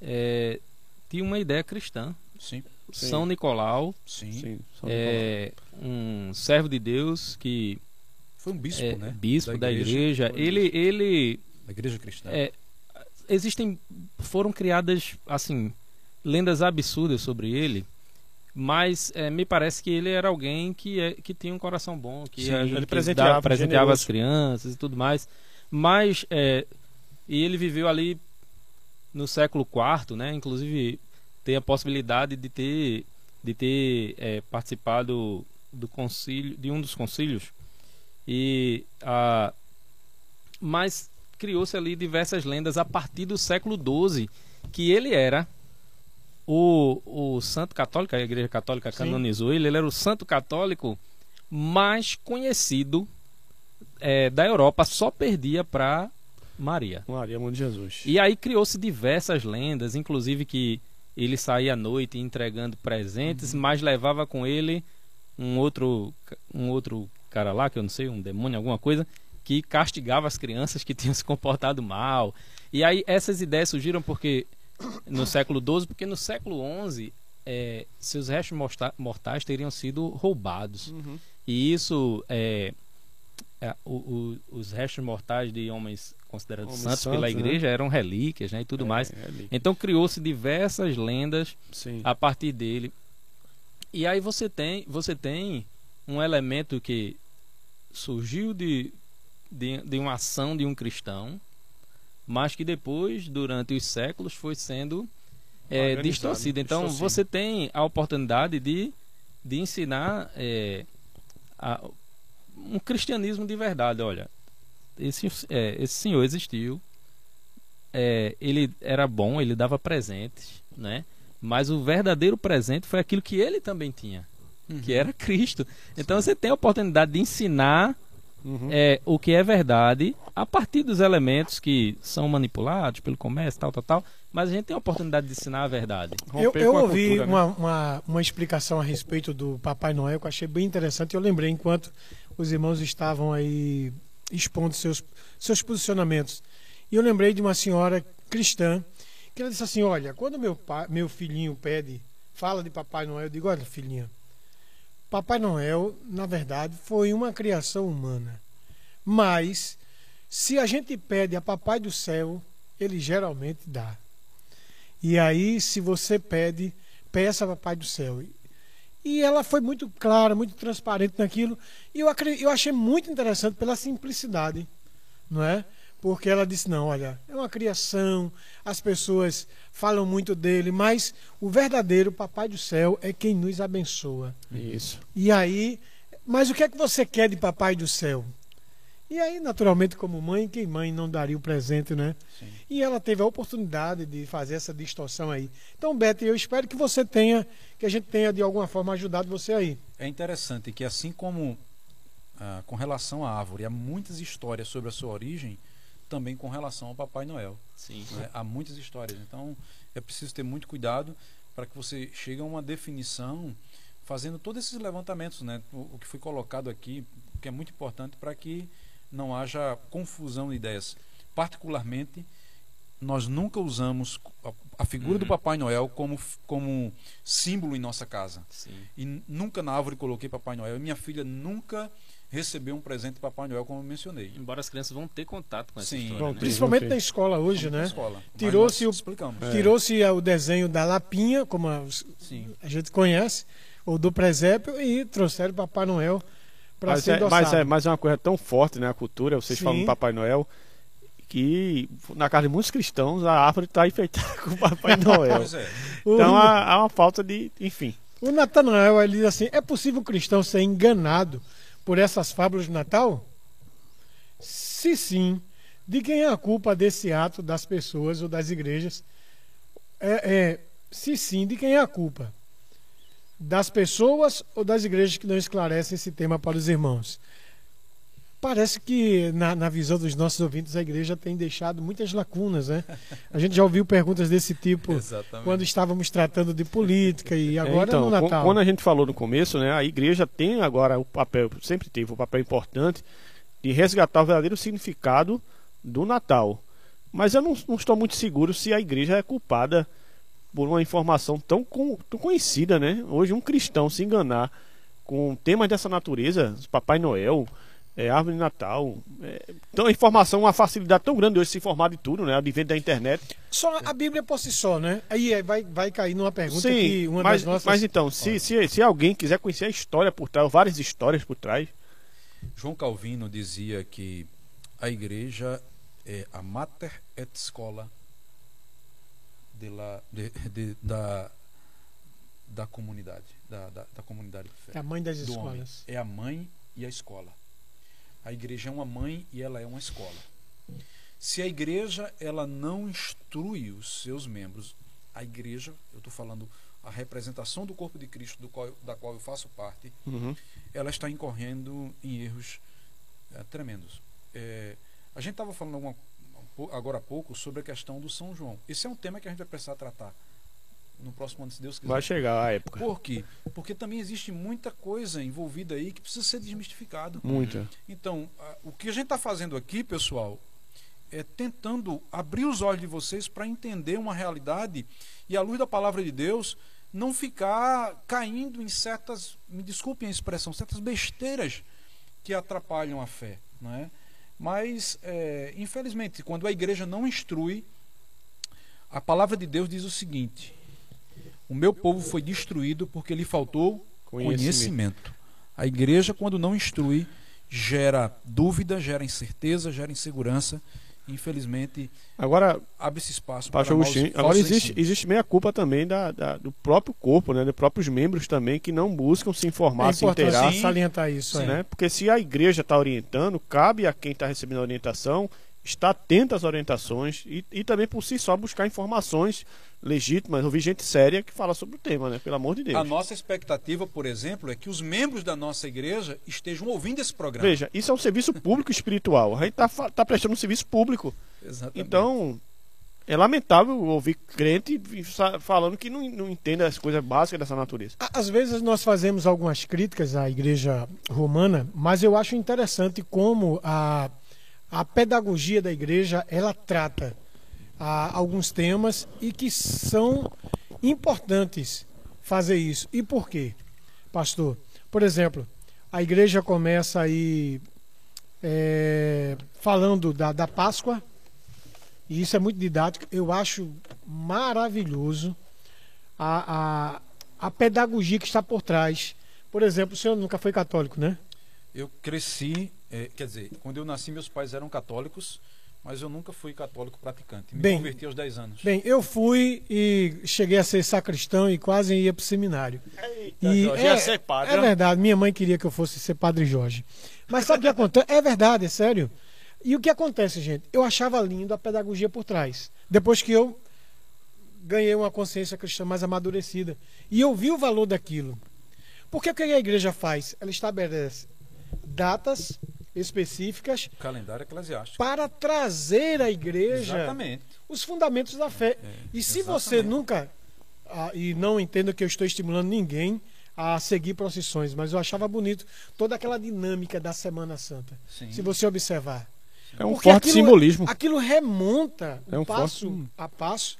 é, de uma ideia cristã. Sim, Sim. São Nicolau sim. Sim, só é um servo de Deus que Foi um bispo, é né? bispo da igreja. Foi Ele, ele Da igreja cristã. é, existem foram criadas assim lendas absurdas sobre ele mas é, me parece que ele era alguém que, é, que tinha um coração bom que, Sim, ele presenteava, dava- presenteava as crianças e tudo mais. Mas é, e ele viveu ali no século IV né? Inclusive tem a possibilidade de ter de ter é, participado do concílio de um dos concílios. E a mas criou-se ali diversas lendas a partir do século XII que ele era o, o santo católico, a igreja católica canonizou ele, ele era o santo católico mais conhecido eh, da Europa, só perdia para Maria. Maria, mãe de Jesus. E aí criou-se diversas lendas, inclusive que ele saía à noite entregando presentes, mas levava com ele um outro, um outro cara lá, que eu não sei, um demônio, alguma coisa, que castigava as crianças que tinham se comportado mal. E aí essas ideias surgiram porque no século XII, porque no século XI eh, seus restos morta- mortais teriam sido roubados. Uhum. E isso é, é, o- o- os restos mortais de homens considerados Homens santos, pela santos, né? igreja eram relíquias né, e tudo mais. É, ali. Então criou-se diversas lendas Sim. a partir dele. E aí você tem, você tem um elemento que surgiu de, de, de uma ação de um cristão, mas que depois, durante os séculos, foi sendo é, Organizado, distorcido. Então distorcido. você tem a oportunidade de, de ensinar é, a- um cristianismo de verdade. Olha, esse, é, esse senhor existiu, ele era bom, ele dava presentes, né? Mas o verdadeiro presente foi aquilo que ele também tinha, que era Cristo. Então você tem a oportunidade de ensinar Uhum. é, o que é verdade a partir dos elementos que são manipulados pelo comércio, tal, tal, tal. Mas a gente tem a oportunidade de ensinar a verdade. Eu, eu ouvi cultura, né? uma, uma, uma explicação a respeito do Papai Noel que eu achei bem interessante. Eu lembrei enquanto os irmãos estavam aí expondo seus, seus posicionamentos. E eu lembrei de uma senhora cristã que ela disse assim: Olha, quando meu, pai, meu filhinho pede, fala de Papai Noel, eu digo: Olha, filhinha, Papai Noel, na verdade, foi uma criação humana. Mas, se a gente pede a Papai do Céu, ele geralmente dá. E aí, se você pede, peça a Papai do Céu. E ela foi muito clara, muito transparente naquilo. E eu, eu achei muito interessante pela simplicidade, não é? Porque ela disse: não, olha, é uma criação, as pessoas falam muito dele, mas o verdadeiro Papai do Céu é quem nos abençoa. Isso. E aí, mas o que é que você quer de Papai do Céu? E aí, naturalmente, como mãe, quem mãe não daria o presente, né? Sim. E ela teve a oportunidade de fazer essa distorção aí. Então, Beto, eu espero que você tenha, que a gente tenha de alguma forma ajudado você aí. É interessante que assim como ah, com relação à árvore, há muitas histórias sobre a sua origem, também com relação ao Papai Noel. Sim. né? Há muitas histórias. Então é preciso ter muito cuidado para que você chegue a uma definição fazendo todos esses levantamentos, né? O, o que foi colocado aqui, que é muito importante para que não haja confusão de ideias. Particularmente, nós nunca usamos a, a figura do Uhum. Papai Noel como, como símbolo em nossa casa. Sim. E nunca na árvore coloquei Papai Noel. E minha filha nunca recebeu um presente de Papai Noel, como eu mencionei. Embora as crianças vão ter contato com essa Sim. história. Né? Principalmente na escola hoje, Na né? escola. Tirou-se o-. É. Tirou-se o desenho da lapinha, como a, Sim. a gente conhece, ou do presépio, e trouxeram Papai Noel para ser é, endossado. mas, é, mas é uma coisa tão forte, né? A cultura, vocês Sim. falam do Papai Noel, que na casa de muitos cristãos a árvore está enfeitada com o Papai Noel. Pois é. O- Então há, há uma falta de. Enfim. O Natanael ele diz assim: é possível um cristão ser enganado por essas fábulas de Natal? Se sim, de quem é a culpa desse ato das pessoas ou das igrejas? É, é, se sim, de quem é a culpa? Das pessoas ou das igrejas que não esclarecem esse tema para os irmãos? Parece que, na, na visão dos nossos ouvintes, a igreja tem deixado muitas lacunas, né? A gente já ouviu perguntas desse tipo Exatamente. quando estávamos tratando de política e agora então, no Natal. quando a gente falou no começo, né? A igreja tem agora o papel, sempre teve o papel importante de resgatar o verdadeiro significado do Natal. Mas eu não, não estou muito seguro se a igreja é culpada por uma informação tão, con- tão conhecida, né? Hoje um cristão se enganar com temas dessa natureza, Papai Noel, é, árvore de Natal, é, então a informação, uma facilidade tão grande hoje de se informar de tudo, né? Advento da internet. Só a Bíblia por si só, né? Aí é, vai, vai cair numa pergunta Sim, que uma mas, das nossas. mas então, se, se, se alguém quiser conhecer a história por trás, várias histórias por trás, João Calvino dizia que a igreja é a mater et escola de la- de- de- da, da comunidade, da, da, da comunidade de fé. É a mãe das do homem. escolas. É a mãe e a escola. A igreja é uma mãe e ela é uma escola. Se a igreja ela não instrui os seus membros, a igreja, eu estou falando a representação do corpo de Cristo do qual, da qual eu faço parte, Uhum. ela está incorrendo em erros eh, tremendos. Eh, a gente estava falando um pou- agora há pouco sobre a questão do São João. Esse é um tema que a gente vai precisar tratar no próximo ano, se Deus quiser. vai chegar a época. Por quê? Porque também existe muita coisa envolvida aí que precisa ser desmistificado. Muita. Então, o que a gente está fazendo aqui, pessoal, é tentando abrir os olhos de vocês para entender uma realidade e, à luz da palavra de Deus, não ficar caindo em certas, me desculpem a expressão, certas besteiras que atrapalham a fé. Não é? Mas, é, infelizmente, quando a igreja não instrui, a palavra de Deus diz o seguinte: O meu povo foi destruído porque lhe faltou Conhecimento. conhecimento. A igreja, quando não instrui, gera dúvida, gera incerteza, gera insegurança. Infelizmente, Agora, abre-se espaço para maus- agora existe, existe meio a culpa também da, da- do próprio corpo, né? Dos próprios membros também que não buscam se informar, é se inteirar. Salientar isso. É. né? Porque se a igreja está orientando, cabe a quem está recebendo a orientação estar atento às orientações e, e também por si só buscar informações legítimas, ouvir gente séria que fala sobre o tema, né? Pelo amor de Deus. A nossa expectativa, por exemplo, é que os membros da nossa igreja estejam ouvindo esse programa. Veja, isso é um serviço público espiritual. A gente está tá prestando um serviço público. Exatamente. Então, é lamentável ouvir crente falando que não, não entende as coisas básicas dessa natureza. Às vezes nós fazemos algumas críticas à igreja romana, mas eu acho interessante como a, a pedagogia da igreja ela trata ah, alguns temas e que são importantes fazer isso. E por quê, pastor? Por exemplo, a igreja começa aí é, falando da, da Páscoa, e isso é muito didático. Eu acho maravilhoso a, a, a pedagogia que está por trás. Por exemplo, o senhor nunca foi católico, né? Eu cresci, eh, quer dizer, quando eu nasci, meus pais eram católicos, mas eu nunca fui católico praticante. Me Bem, converti aos 10 anos. Bem, eu fui e cheguei a ser sacristão e quase ia para o seminário. E Jorge, ia ser padre, é verdade, minha mãe queria que eu fosse ser padre Jorge. Mas sabe o que acontece? É verdade, é sério. E o que acontece, gente? Eu achava lindo a pedagogia por trás. Depois que eu ganhei uma consciência cristã mais amadurecida. E eu vi o valor daquilo. Porque o que a igreja faz? Ela estabelece datas específicas O calendário eclesiástico. para trazer à igreja Exatamente. os fundamentos da fé. e se você exatamente. nunca, ah, e não entendo que eu estou estimulando ninguém a seguir procissões, mas eu achava bonito toda aquela dinâmica da Semana Santa. Sim. Se você observar. É um Porque forte aquilo- simbolismo. Aquilo remonta É um passo forte- a passo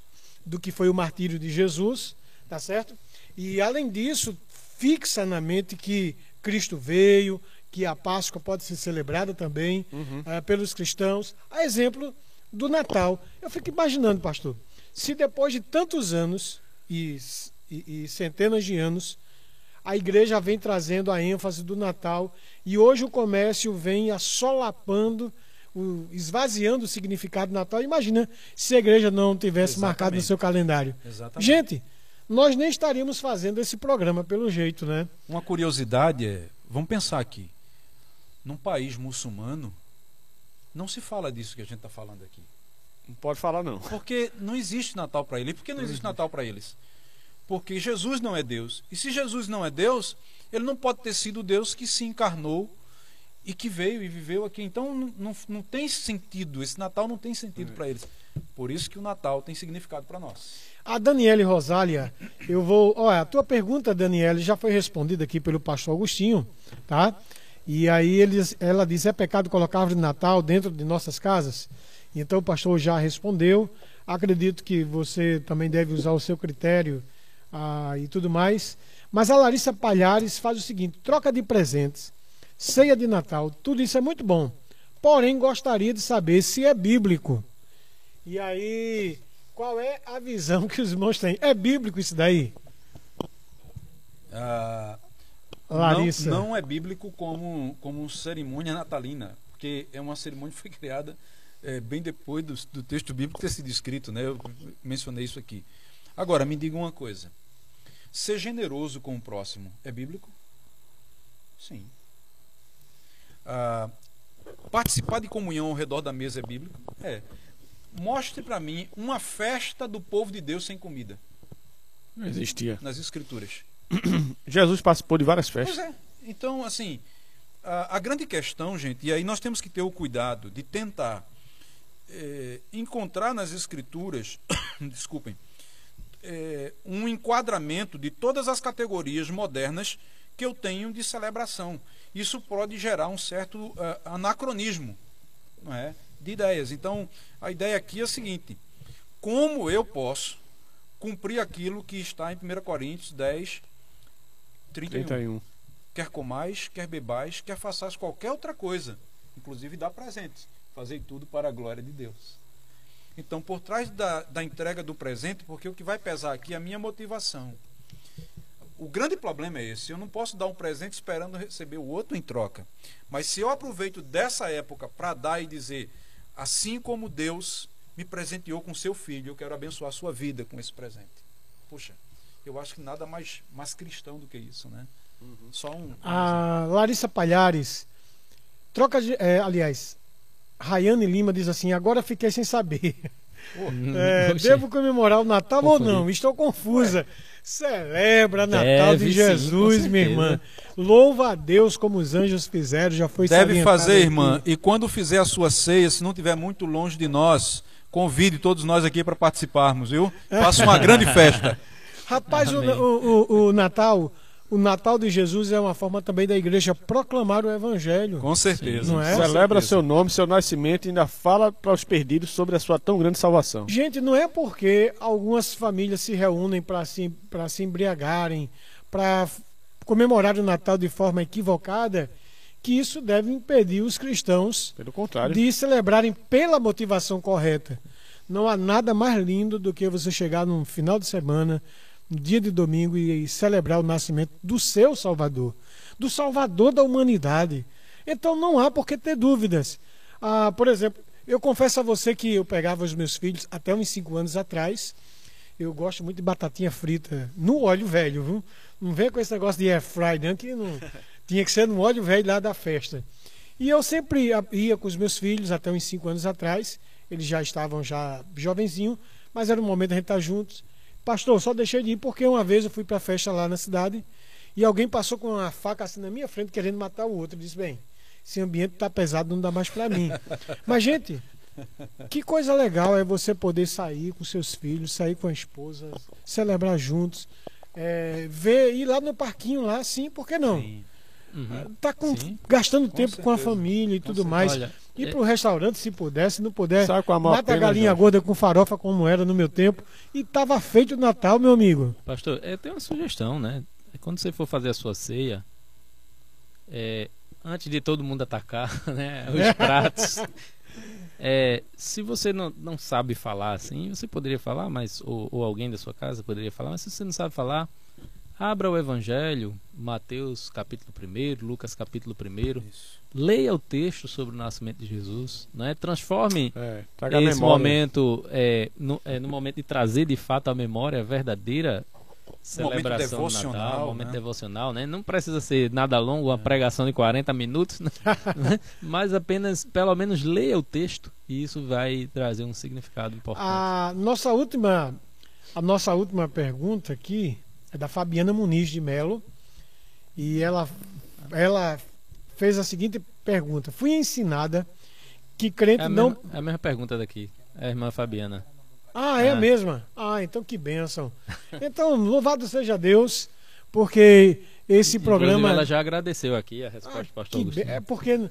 do que foi o martírio de Jesus, tá certo? E além disso, fixa na mente que Cristo veio, que a Páscoa pode ser celebrada também Uhum. eh, pelos cristãos. A exemplo do Natal. Eu fico imaginando, pastor, se depois de tantos anos e, e- e centenas de anos a igreja vem trazendo a ênfase do Natal e hoje o comércio vem assolapando, o- esvaziando o significado do Natal. Imagina se a igreja não tivesse marcado no Exatamente. seu calendário. Exatamente. Gente, nós nem estaríamos fazendo esse programa pelo jeito, né? Uma curiosidade é, vamos pensar aqui, num país muçulmano, não se fala disso que a gente está falando aqui. Não pode falar, não. Porque não existe Natal para ele. E por que não existe Natal para eles? Porque Jesus não é Deus. E se Jesus não é Deus, ele não pode ter sido Deus que se encarnou e que veio e viveu aqui. Então não, não, não tem sentido. Esse Natal não tem sentido para eles. Por isso que o Natal tem significado para nós. A Daniele Rosália, eu vou. Olha, a tua pergunta, Daniele, já foi respondida aqui pelo pastor Agostinho, tá? E aí eles, ela diz: é pecado colocar árvore de Natal dentro de nossas casas? Então o pastor já respondeu. Acredito que você também deve usar o seu critério ah, e tudo mais. Mas a Larissa Palhares faz o seguinte: troca de presentes, ceia de Natal, tudo isso é muito bom. Porém, gostaria de saber se é bíblico. E aí, qual é a visão que os irmãos têm? É bíblico isso daí? Ah, Larissa. Não, não é bíblico como, como cerimônia natalina, porque é uma cerimônia que foi criada eh, bem depois do, do texto bíblico ter sido escrito, né? Eu mencionei isso aqui. Agora, me diga uma coisa: ser generoso com o próximo é bíblico? Sim. Ah, participar de comunhão ao redor da mesa é bíblico? É. Mostre para mim uma festa do povo de Deus sem comida Não existia. nas escrituras. Jesus participou de várias Pois festas. é. Então, assim, a, a grande questão, gente, e aí nós temos que ter o cuidado de tentar eh, encontrar nas escrituras, desculpem, eh, um enquadramento de todas as categorias modernas que eu tenho de celebração. Isso pode gerar um certo ah, anacronismo não é, de ideias. Então, a ideia aqui é a seguinte: como eu posso cumprir aquilo que está em 1 Coríntios 10, 31? 31. Quer comais, quer bebais, quer façais qualquer outra coisa, inclusive dar presentes. Fazei tudo para a glória de Deus. Então, por trás da, da entrega do presente, porque o que vai pesar aqui é a minha motivação. O grande problema é esse: eu não posso dar um presente esperando receber o outro em troca. Mas se eu aproveito dessa época para dar e dizer, assim como Deus me presenteou com seu filho, eu quero abençoar a sua vida com esse presente. Puxa, eu acho que nada mais, mais cristão do que isso, né? Só um. A Larissa Palhares, troca de. é, aliás, Rayane Lima diz assim: agora fiquei sem saber. É, Oxê. devo comemorar o Natal ou não? Estou confusa. Celebra Natal Deve de sim, Jesus, com minha irmã. Louva a Deus como os anjos fizeram, já foi Deve fazer, aqui. irmã. E quando fizer a sua ceia, se não estiver muito longe de nós, convide todos nós aqui para participarmos, viu? Faça uma grande festa. Rapaz, o, o- o- o Natal, o Natal de Jesus é uma forma também da igreja proclamar o Evangelho. Com certeza. Não é? Com Celebra certeza. seu nome, seu nascimento e ainda fala para os perdidos sobre a sua tão grande salvação. Gente, não é porque algumas famílias se reúnem para se, pra se embriagarem, para comemorar o Natal de forma equivocada, que isso deve impedir os cristãos Pelo contrário. de celebrarem pela motivação correta. Não há nada mais lindo do que você chegar num final de semana, no dia de domingo, e, e celebrar o nascimento do seu Salvador, do Salvador da humanidade. Então não há por que ter dúvidas. Ah, por exemplo, eu confesso a você que eu pegava os meus filhos até uns 5 anos atrás. Eu gosto muito de batatinha frita no óleo velho, viu? Não vem com esse negócio de air fry, não, que não tinha que ser no óleo velho lá da festa. E eu sempre a- ia com os meus filhos até uns 5 anos atrás. Eles já estavam já jovenzinhos, mas era o momento da gente estar juntos. Pastor, só deixei de ir porque uma vez eu fui para a festa lá na cidade e alguém passou com uma faca assim na minha frente querendo matar o outro. Eu disse, bem, esse ambiente tá pesado, não dá mais para mim. Mas, gente, que coisa legal é você poder sair com seus filhos, sair com a esposa, celebrar juntos, é, ver, ir lá no parquinho lá, sim, por que não? Sim. Uhum. Tá gastando Com tempo com a certeza. família e Com tudo certeza. mais. Olha, Ir é- para o restaurante, se puder, se não puder, qual a mata a galinha gorda com farofa como era no meu tempo. E tava feito o Natal, meu amigo. Pastor, eu tenho uma sugestão, né? Quando você for fazer a sua ceia, é, antes de todo mundo atacar né, os pratos, é, se você não, não sabe falar assim, você poderia falar, mas ou, ou alguém da sua casa poderia falar, mas se você não sabe falar, abra o Evangelho, Mateus capítulo 1, Lucas capítulo 1, Isso. leia o texto sobre o nascimento de Jesus, né? transforme É, esse momento é, no, é, no momento de trazer de fato a memória a verdadeira celebração do devocional, Natal, momento né? devocional, né? Não precisa ser nada longo, uma pregação de 40 minutos, né? mas apenas pelo menos leia o texto e isso vai trazer um significado importante. A nossa última, a nossa última pergunta aqui é da Fabiana Muniz de Melo e ela, ela fez a seguinte pergunta: Fui ensinada que crente É a, não. mesma, é a mesma pergunta daqui, é a irmã Fabiana. Ah, é a É. mesma? Ah, então que bênção. Então, louvado seja Deus, porque esse Inclusive, programa. ela já agradeceu aqui a Ah, resposta do que pastor bê- Agostinho. É porque,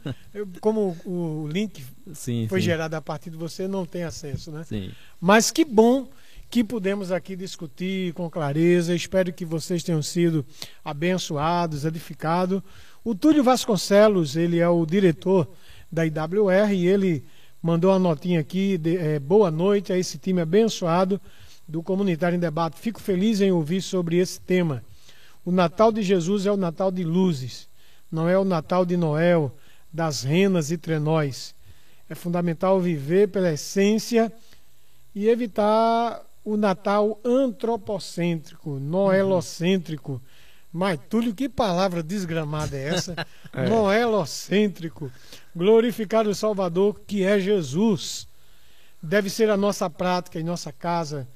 como o link Sim, foi sim, gerado a partir de você, não tem acesso, né? sim. Mas que bom que pudemos aqui discutir com clareza. Espero que vocês tenham sido abençoados, edificados. O Túlio Vasconcelos, ele é o diretor da IWR e ele mandou uma notinha aqui. de- eh, boa noite a esse time abençoado do Comunitário em Debate. Fico feliz em ouvir sobre esse tema. O Natal de Jesus é o Natal de luzes, não é o Natal de Noel, das renas e trenóis. É fundamental viver pela essência e evitar o Natal antropocêntrico, noelocêntrico. Mas, Túlio, que palavra desgramada é essa? É. Noelocêntrico. Glorificar o Salvador, que é Jesus. Deve ser a nossa prática em nossa casa.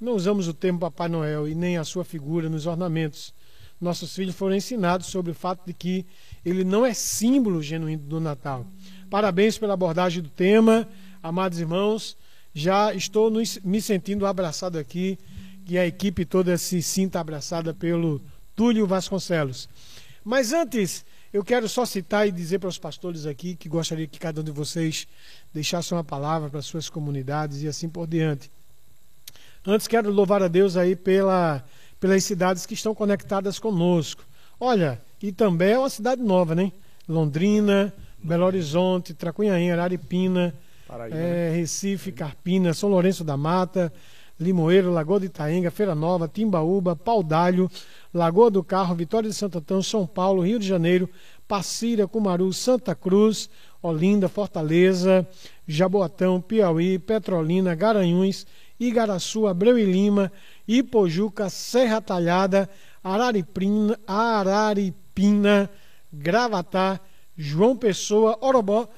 Não usamos o termo Papai Noel e nem a sua figura nos ornamentos. Nossos filhos foram ensinados sobre o fato de que ele não é símbolo genuíno do Natal. Parabéns pela abordagem do tema, amados irmãos. Já estou me sentindo abraçado aqui, que a equipe toda se sinta abraçada pelo Túlio Vasconcelos. Mas antes, eu quero só citar e dizer para os pastores aqui que gostaria que cada um de vocês deixasse uma palavra para suas comunidades e assim por diante. Antes quero louvar a Deus aí pela, pelas cidades que estão conectadas conosco. Olha, Itambé é uma cidade nova, né? Londrina, Belo Horizonte, Tracunhaém, Araripina, Paraíba, né? é, Recife, Carpina, São Lourenço da Mata, Limoeiro, Lagoa de Itaenga, Feira Nova, Timbaúba, Paudalho, Lagoa do Carro, Vitória de Santo Antão, São Paulo, Rio de Janeiro, Passira, Cumaru, Santa Cruz, Olinda, Fortaleza, Jaboatão, Piauí, Petrolina, Garanhuns, Igaraçu, Abreu e Lima, Ipojuca, Serra Talhada, Araripina, Araripina, Gravatá, João Pessoa, Orobó,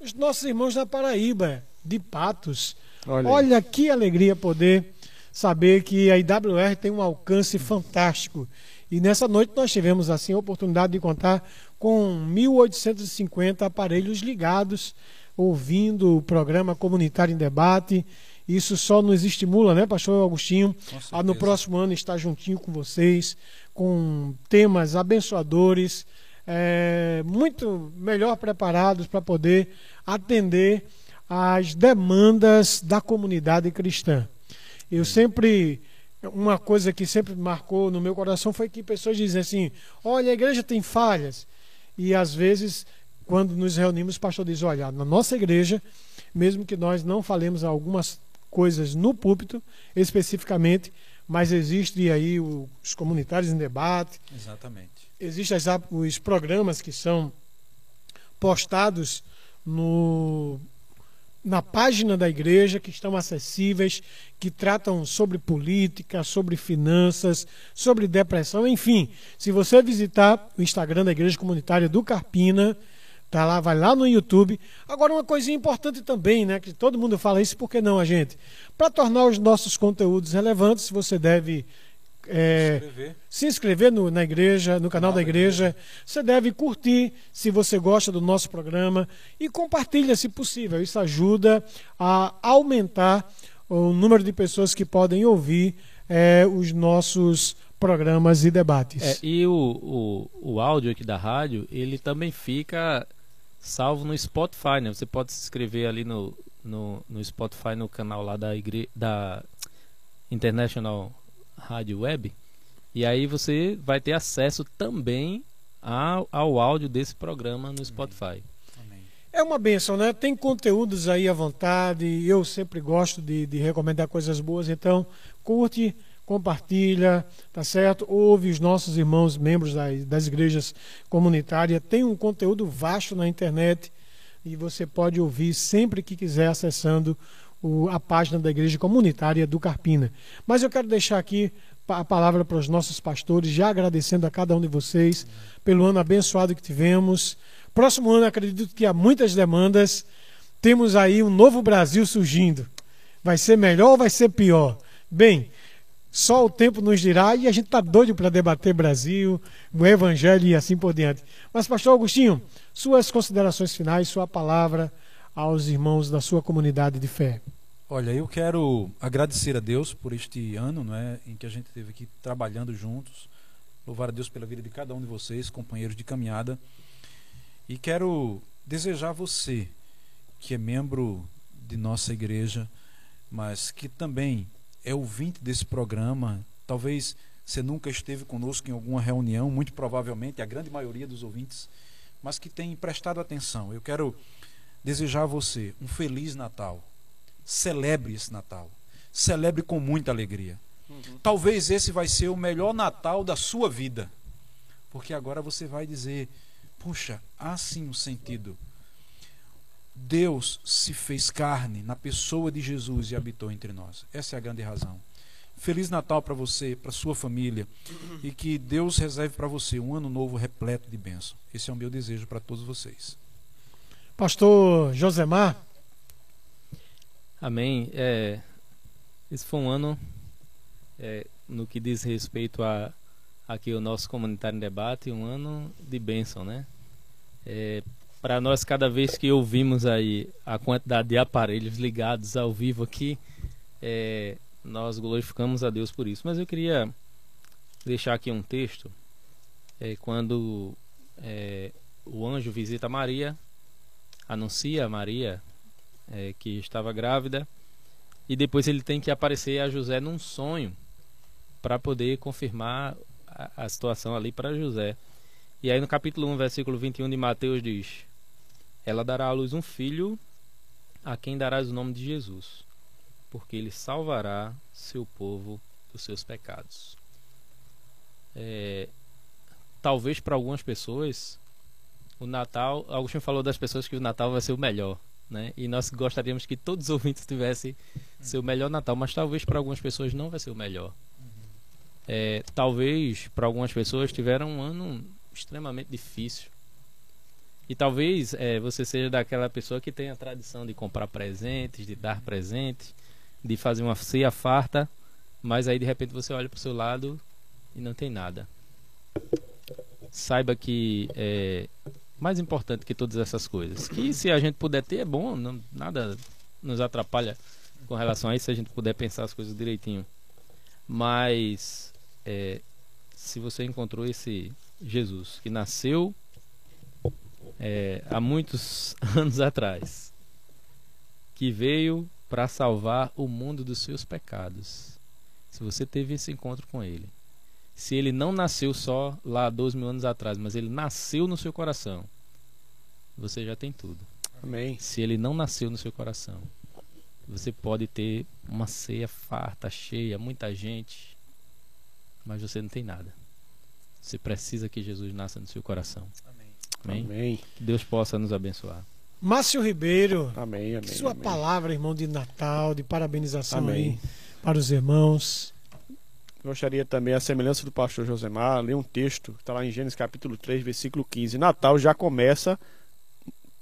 os nossos irmãos da Paraíba, de Patos. Olha. Olha que alegria poder saber que a IWR tem um alcance fantástico. E nessa noite nós tivemos assim a oportunidade de contar com 1.850 aparelhos ligados, ouvindo o programa Comunitário em Debate. Isso só nos estimula, né, Pastor Agostinho, a no certeza. próximo ano estar juntinho com vocês, com temas abençoadores, é, muito melhor preparados para poder atender às demandas da comunidade cristã. Eu sempre, uma coisa que sempre marcou no meu coração foi que pessoas dizem assim: olha, a igreja tem falhas. E às vezes, quando nos reunimos, o pastor diz: olha, na nossa igreja, mesmo que nós não falemos algumas coisas no púlpito especificamente, mas existe aí os comunitários em debate, Exatamente. Existem os programas que são postados no, na página da igreja, que estão acessíveis, que tratam sobre política, sobre finanças, sobre depressão, enfim. Se você visitar o Instagram da Igreja Comunitária do Carpina, tá lá, vai lá no YouTube. Agora uma coisinha importante também, né, que todo mundo fala isso, por que não a gente? Para tornar os nossos conteúdos relevantes, você deve é, Escrever. se inscrever no- na igreja, no canal da igreja. Você deve curtir se você gosta do nosso programa e compartilha se possível. Isso ajuda a aumentar o número de pessoas que podem ouvir eh, os nossos programas e debates. É, e o, o, o áudio aqui da rádio, ele também fica salvo no Spotify, né? Você pode se inscrever ali no, no, no Spotify, no canal lá da, igre... da International Rádio Web. E aí você vai ter acesso também ao, ao áudio desse programa no Spotify. Amém. É uma benção, né? Tem conteúdos aí à vontade. Eu sempre gosto de, de recomendar coisas boas. Então, curte, compartilha, tá certo? Ouve os nossos irmãos membros das, das igrejas comunitárias. Tem um conteúdo vasto na internet e você pode ouvir sempre que quiser acessando o- a página da igreja comunitária do Carpina. Mas eu quero deixar aqui a palavra para os nossos pastores, já agradecendo a cada um de vocês pelo ano abençoado que tivemos. Próximo ano, acredito que há muitas demandas. Temos aí um novo Brasil surgindo. Vai ser melhor ou vai ser pior? Bem, só o tempo nos dirá e a gente está doido para debater Brasil, o Evangelho e assim por diante. Mas, Pastor Agostinho, suas considerações finais, sua palavra aos irmãos da sua comunidade de fé. Olha, eu quero agradecer a Deus por este ano, não é, em que a gente esteve aqui trabalhando juntos. Louvar a Deus pela vida de cada um de vocês, companheiros de caminhada. E quero desejar a você, que é membro de nossa igreja, mas que também é ouvinte desse programa, talvez você nunca esteve conosco em alguma reunião, muito provavelmente a grande maioria dos ouvintes, mas que tem prestado atenção. Eu quero desejar a você um feliz Natal. Celebre esse Natal. Celebre com muita alegria. Talvez esse vai ser o melhor Natal da sua vida. Porque agora você vai dizer: puxa, há sim um sentido. Deus se fez carne na pessoa de Jesus e habitou entre nós. Essa é a grande razão. Feliz Natal para você, para sua família e que Deus reserve para você um ano novo repleto de bênção. Esse é o meu desejo para todos vocês. Pastor Josemar, Amém. É, esse foi um ano é, no que diz respeito a aqui o nosso comunitário em debate, um ano de bênção, né? É, Para nós, cada vez que ouvimos aí a quantidade de aparelhos ligados ao vivo aqui, é, nós glorificamos a Deus por isso. Mas eu queria deixar aqui um texto é, quando é, o anjo visita Maria, anuncia a Maria é, que estava grávida e depois ele tem que aparecer a José num sonho para poder confirmar a, a situação ali para José. E aí no capítulo 1, versículo 21 de Mateus diz: Ela dará à luz um filho a quem darás o nome de Jesus, porque ele salvará seu povo dos seus pecados. É, talvez para algumas pessoas o Natal, Agostinho falou das pessoas que o Natal vai ser o melhor, né? E nós gostaríamos que todos os ouvintes tivessem seu melhor Natal, mas talvez para algumas pessoas não vai ser o melhor. É, talvez para algumas pessoas tiveram um ano extremamente difícil. E talvez é, você seja daquela pessoa que tem a tradição de comprar presentes, de dar presentes, de fazer uma ceia farta, mas aí de repente você olha para o seu lado e não tem nada. Saiba que é mais importante que todas essas coisas. Que se a gente puder ter é bom, não, nada nos atrapalha com relação a isso se a gente puder pensar as coisas direitinho. Mas é, se você encontrou esse Jesus que nasceu é, há muitos anos atrás, que veio para salvar o mundo dos seus pecados. Se você teve esse encontro com ele, se ele não nasceu só lá há 12 mil anos atrás, mas ele nasceu no seu coração, você já tem tudo. Amém. Se ele não nasceu no seu coração, você pode ter uma ceia farta, cheia, muita gente, mas você não tem nada. Você precisa que Jesus nasça no seu coração. Amém? Amém. Que Deus possa nos abençoar. Márcio Ribeiro, Amém. Amém. sua amém. palavra, irmão, de Natal, de parabenização Amém. aí para os irmãos. Gostaria também, a semelhança do pastor Josemar, ler um texto que está lá em Gênesis capítulo 3, versículo 15. Natal já começa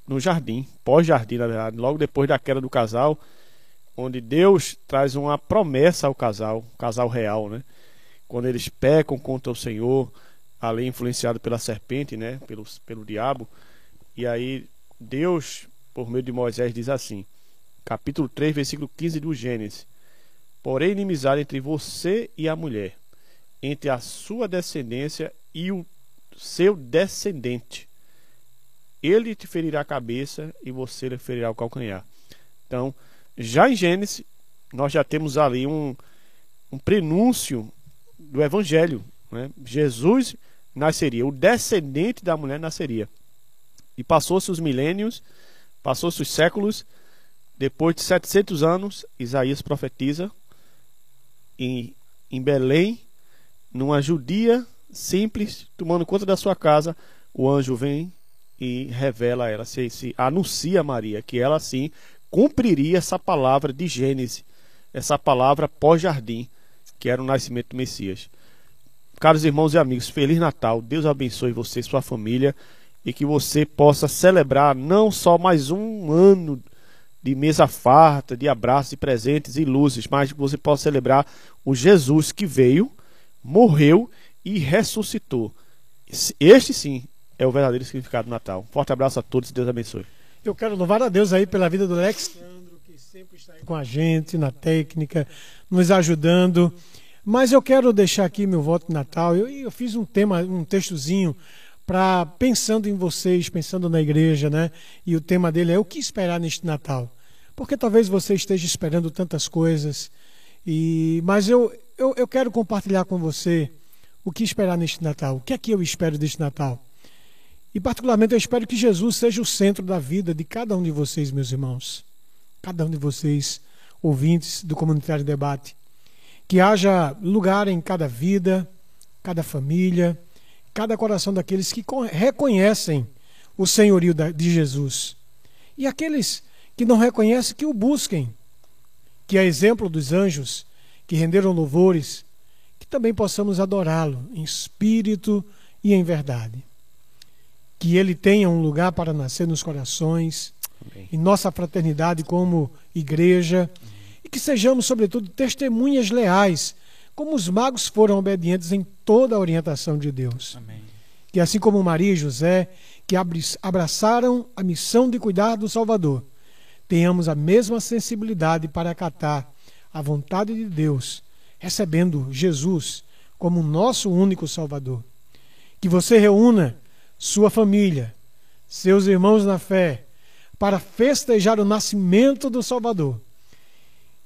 no jardim, pós-jardim, na verdade, logo depois da queda do casal, onde Deus traz uma promessa ao casal, casal real, né? Quando eles pecam contra o Senhor, ali influenciado pela serpente, né? Pelo, pelo diabo. E aí Deus, por meio de Moisés, diz assim, capítulo 3, versículo 15 do Gênesis. Porém, inimizade entre você e a mulher, entre a sua descendência e o seu descendente. Ele te ferirá a cabeça e você lhe ferirá o calcanhar. Então, já em Gênesis, nós já temos ali um, um prenúncio do Evangelho. Né? Jesus nasceria, o descendente da mulher nasceria. E passou-se os milênios, passou-se os séculos, depois de 700 anos, Isaías profetiza em em Belém, numa judia simples, tomando conta da sua casa, o anjo vem e revela a ela, se, se anuncia a Maria que ela sim cumpriria essa palavra de Gênesis, essa palavra pós-jardim, que era o nascimento do Messias. Caros irmãos e amigos, Feliz Natal, Deus abençoe você e sua família e que você possa celebrar não só mais um ano de mesa farta, de abraços, de presentes e luzes, mas que você possa celebrar o Jesus que veio, morreu e ressuscitou. Este sim é o verdadeiro significado do Natal. Forte abraço a todos e Deus abençoe. Eu quero louvar a Deus aí pela vida do Alexandro, que sempre está aí com a gente na técnica, nos ajudando. Mas eu quero deixar aqui meu voto de Natal. Eu, eu fiz um tema, um textozinho para pensando em vocês, pensando na igreja, né? E o tema dele é o que esperar neste Natal. Porque talvez você esteja esperando tantas coisas. E mas eu, eu, eu quero compartilhar com você o que esperar neste Natal. O que é que eu espero deste Natal? E particularmente eu espero que Jesus seja o centro da vida de cada um de vocês, meus irmãos. Cada um de vocês, ouvintes do Comunitário Debate. Que haja lugar em cada vida, cada família, cada coração daqueles que reconhecem o senhorio de Jesus. E aqueles que não reconhecem, que o busquem. Que é exemplo dos anjos que renderam louvores, que também possamos adorá-lo em espírito e em verdade que ele tenha um lugar para nascer nos corações, Amém. em nossa fraternidade como igreja, e que sejamos, sobretudo, testemunhas leais, como os magos foram obedientes em toda a orientação de Deus. Amém. Que assim como Maria e José, que abraçaram a missão de cuidar do Salvador, tenhamos a mesma sensibilidade para acatar a vontade de Deus, recebendo Jesus como nosso único Salvador. Que você reúna sua família, seus irmãos na fé, para festejar o nascimento do Salvador.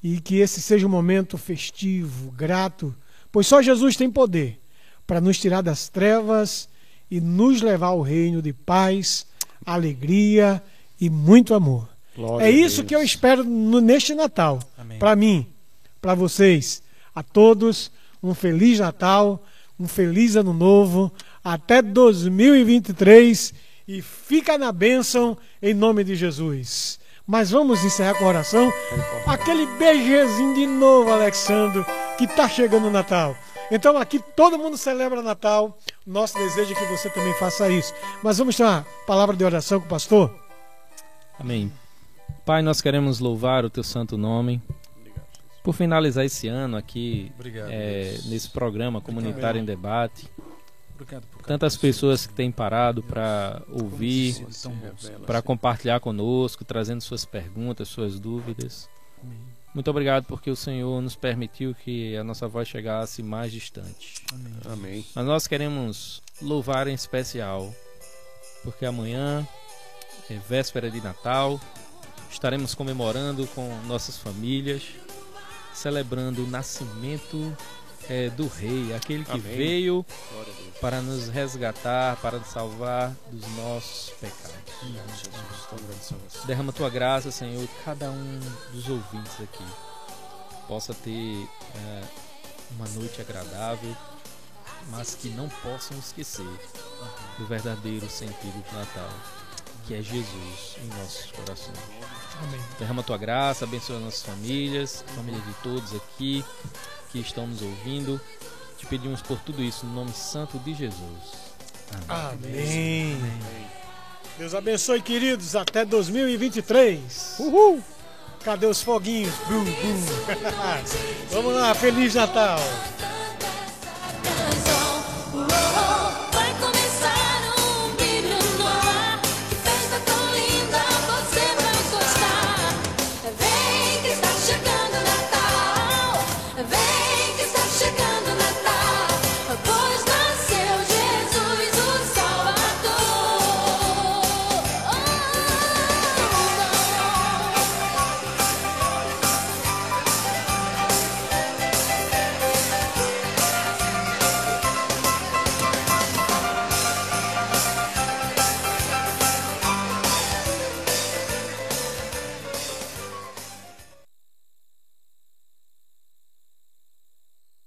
E que esse seja um momento festivo, grato, pois só Jesus tem poder para nos tirar das trevas e nos levar ao reino de paz, alegria e muito amor. Glória é isso que eu espero no, neste Natal. Para mim, para vocês, a todos, um feliz Natal, um feliz Ano Novo até 2023 e fica na bênção em nome de Jesus. Mas vamos encerrar com a oração. Aquele beijezinho de novo, Alexandre, que está chegando o Natal. Então aqui todo mundo celebra Natal. Nosso desejo é que você também faça isso. Mas vamos ter uma palavra de oração com o pastor? Amém. Pai, nós queremos louvar o teu santo nome. Por finalizar esse ano aqui, Obrigado, é, nesse programa Comunitário em Debate, tantas pessoas que têm parado para ouvir, para compartilhar conosco, trazendo suas perguntas, suas dúvidas. Muito obrigado porque o Senhor nos permitiu que a nossa voz chegasse mais distante. Amém. Mas nós queremos louvar em especial, porque amanhã é véspera de Natal, estaremos comemorando com nossas famílias, celebrando o nascimento é, do Rei, aquele que Amém. veio para nos resgatar, para nos salvar dos nossos pecados. Derrama tua graça, Senhor, cada um dos ouvintes aqui possa ter é, uma noite agradável, mas que não possam esquecer do verdadeiro sentido do Natal, que é Jesus em nossos corações. Amém. Derrama tua graça, abençoa nossas famílias, família de todos aqui que estão nos ouvindo. Te pedimos por tudo isso no nome santo de Jesus. Amém. Amém. Deus abençoe, queridos, até 2023. Uhul! Cadê os foguinhos? Bum, bum. Vamos lá, Feliz Natal!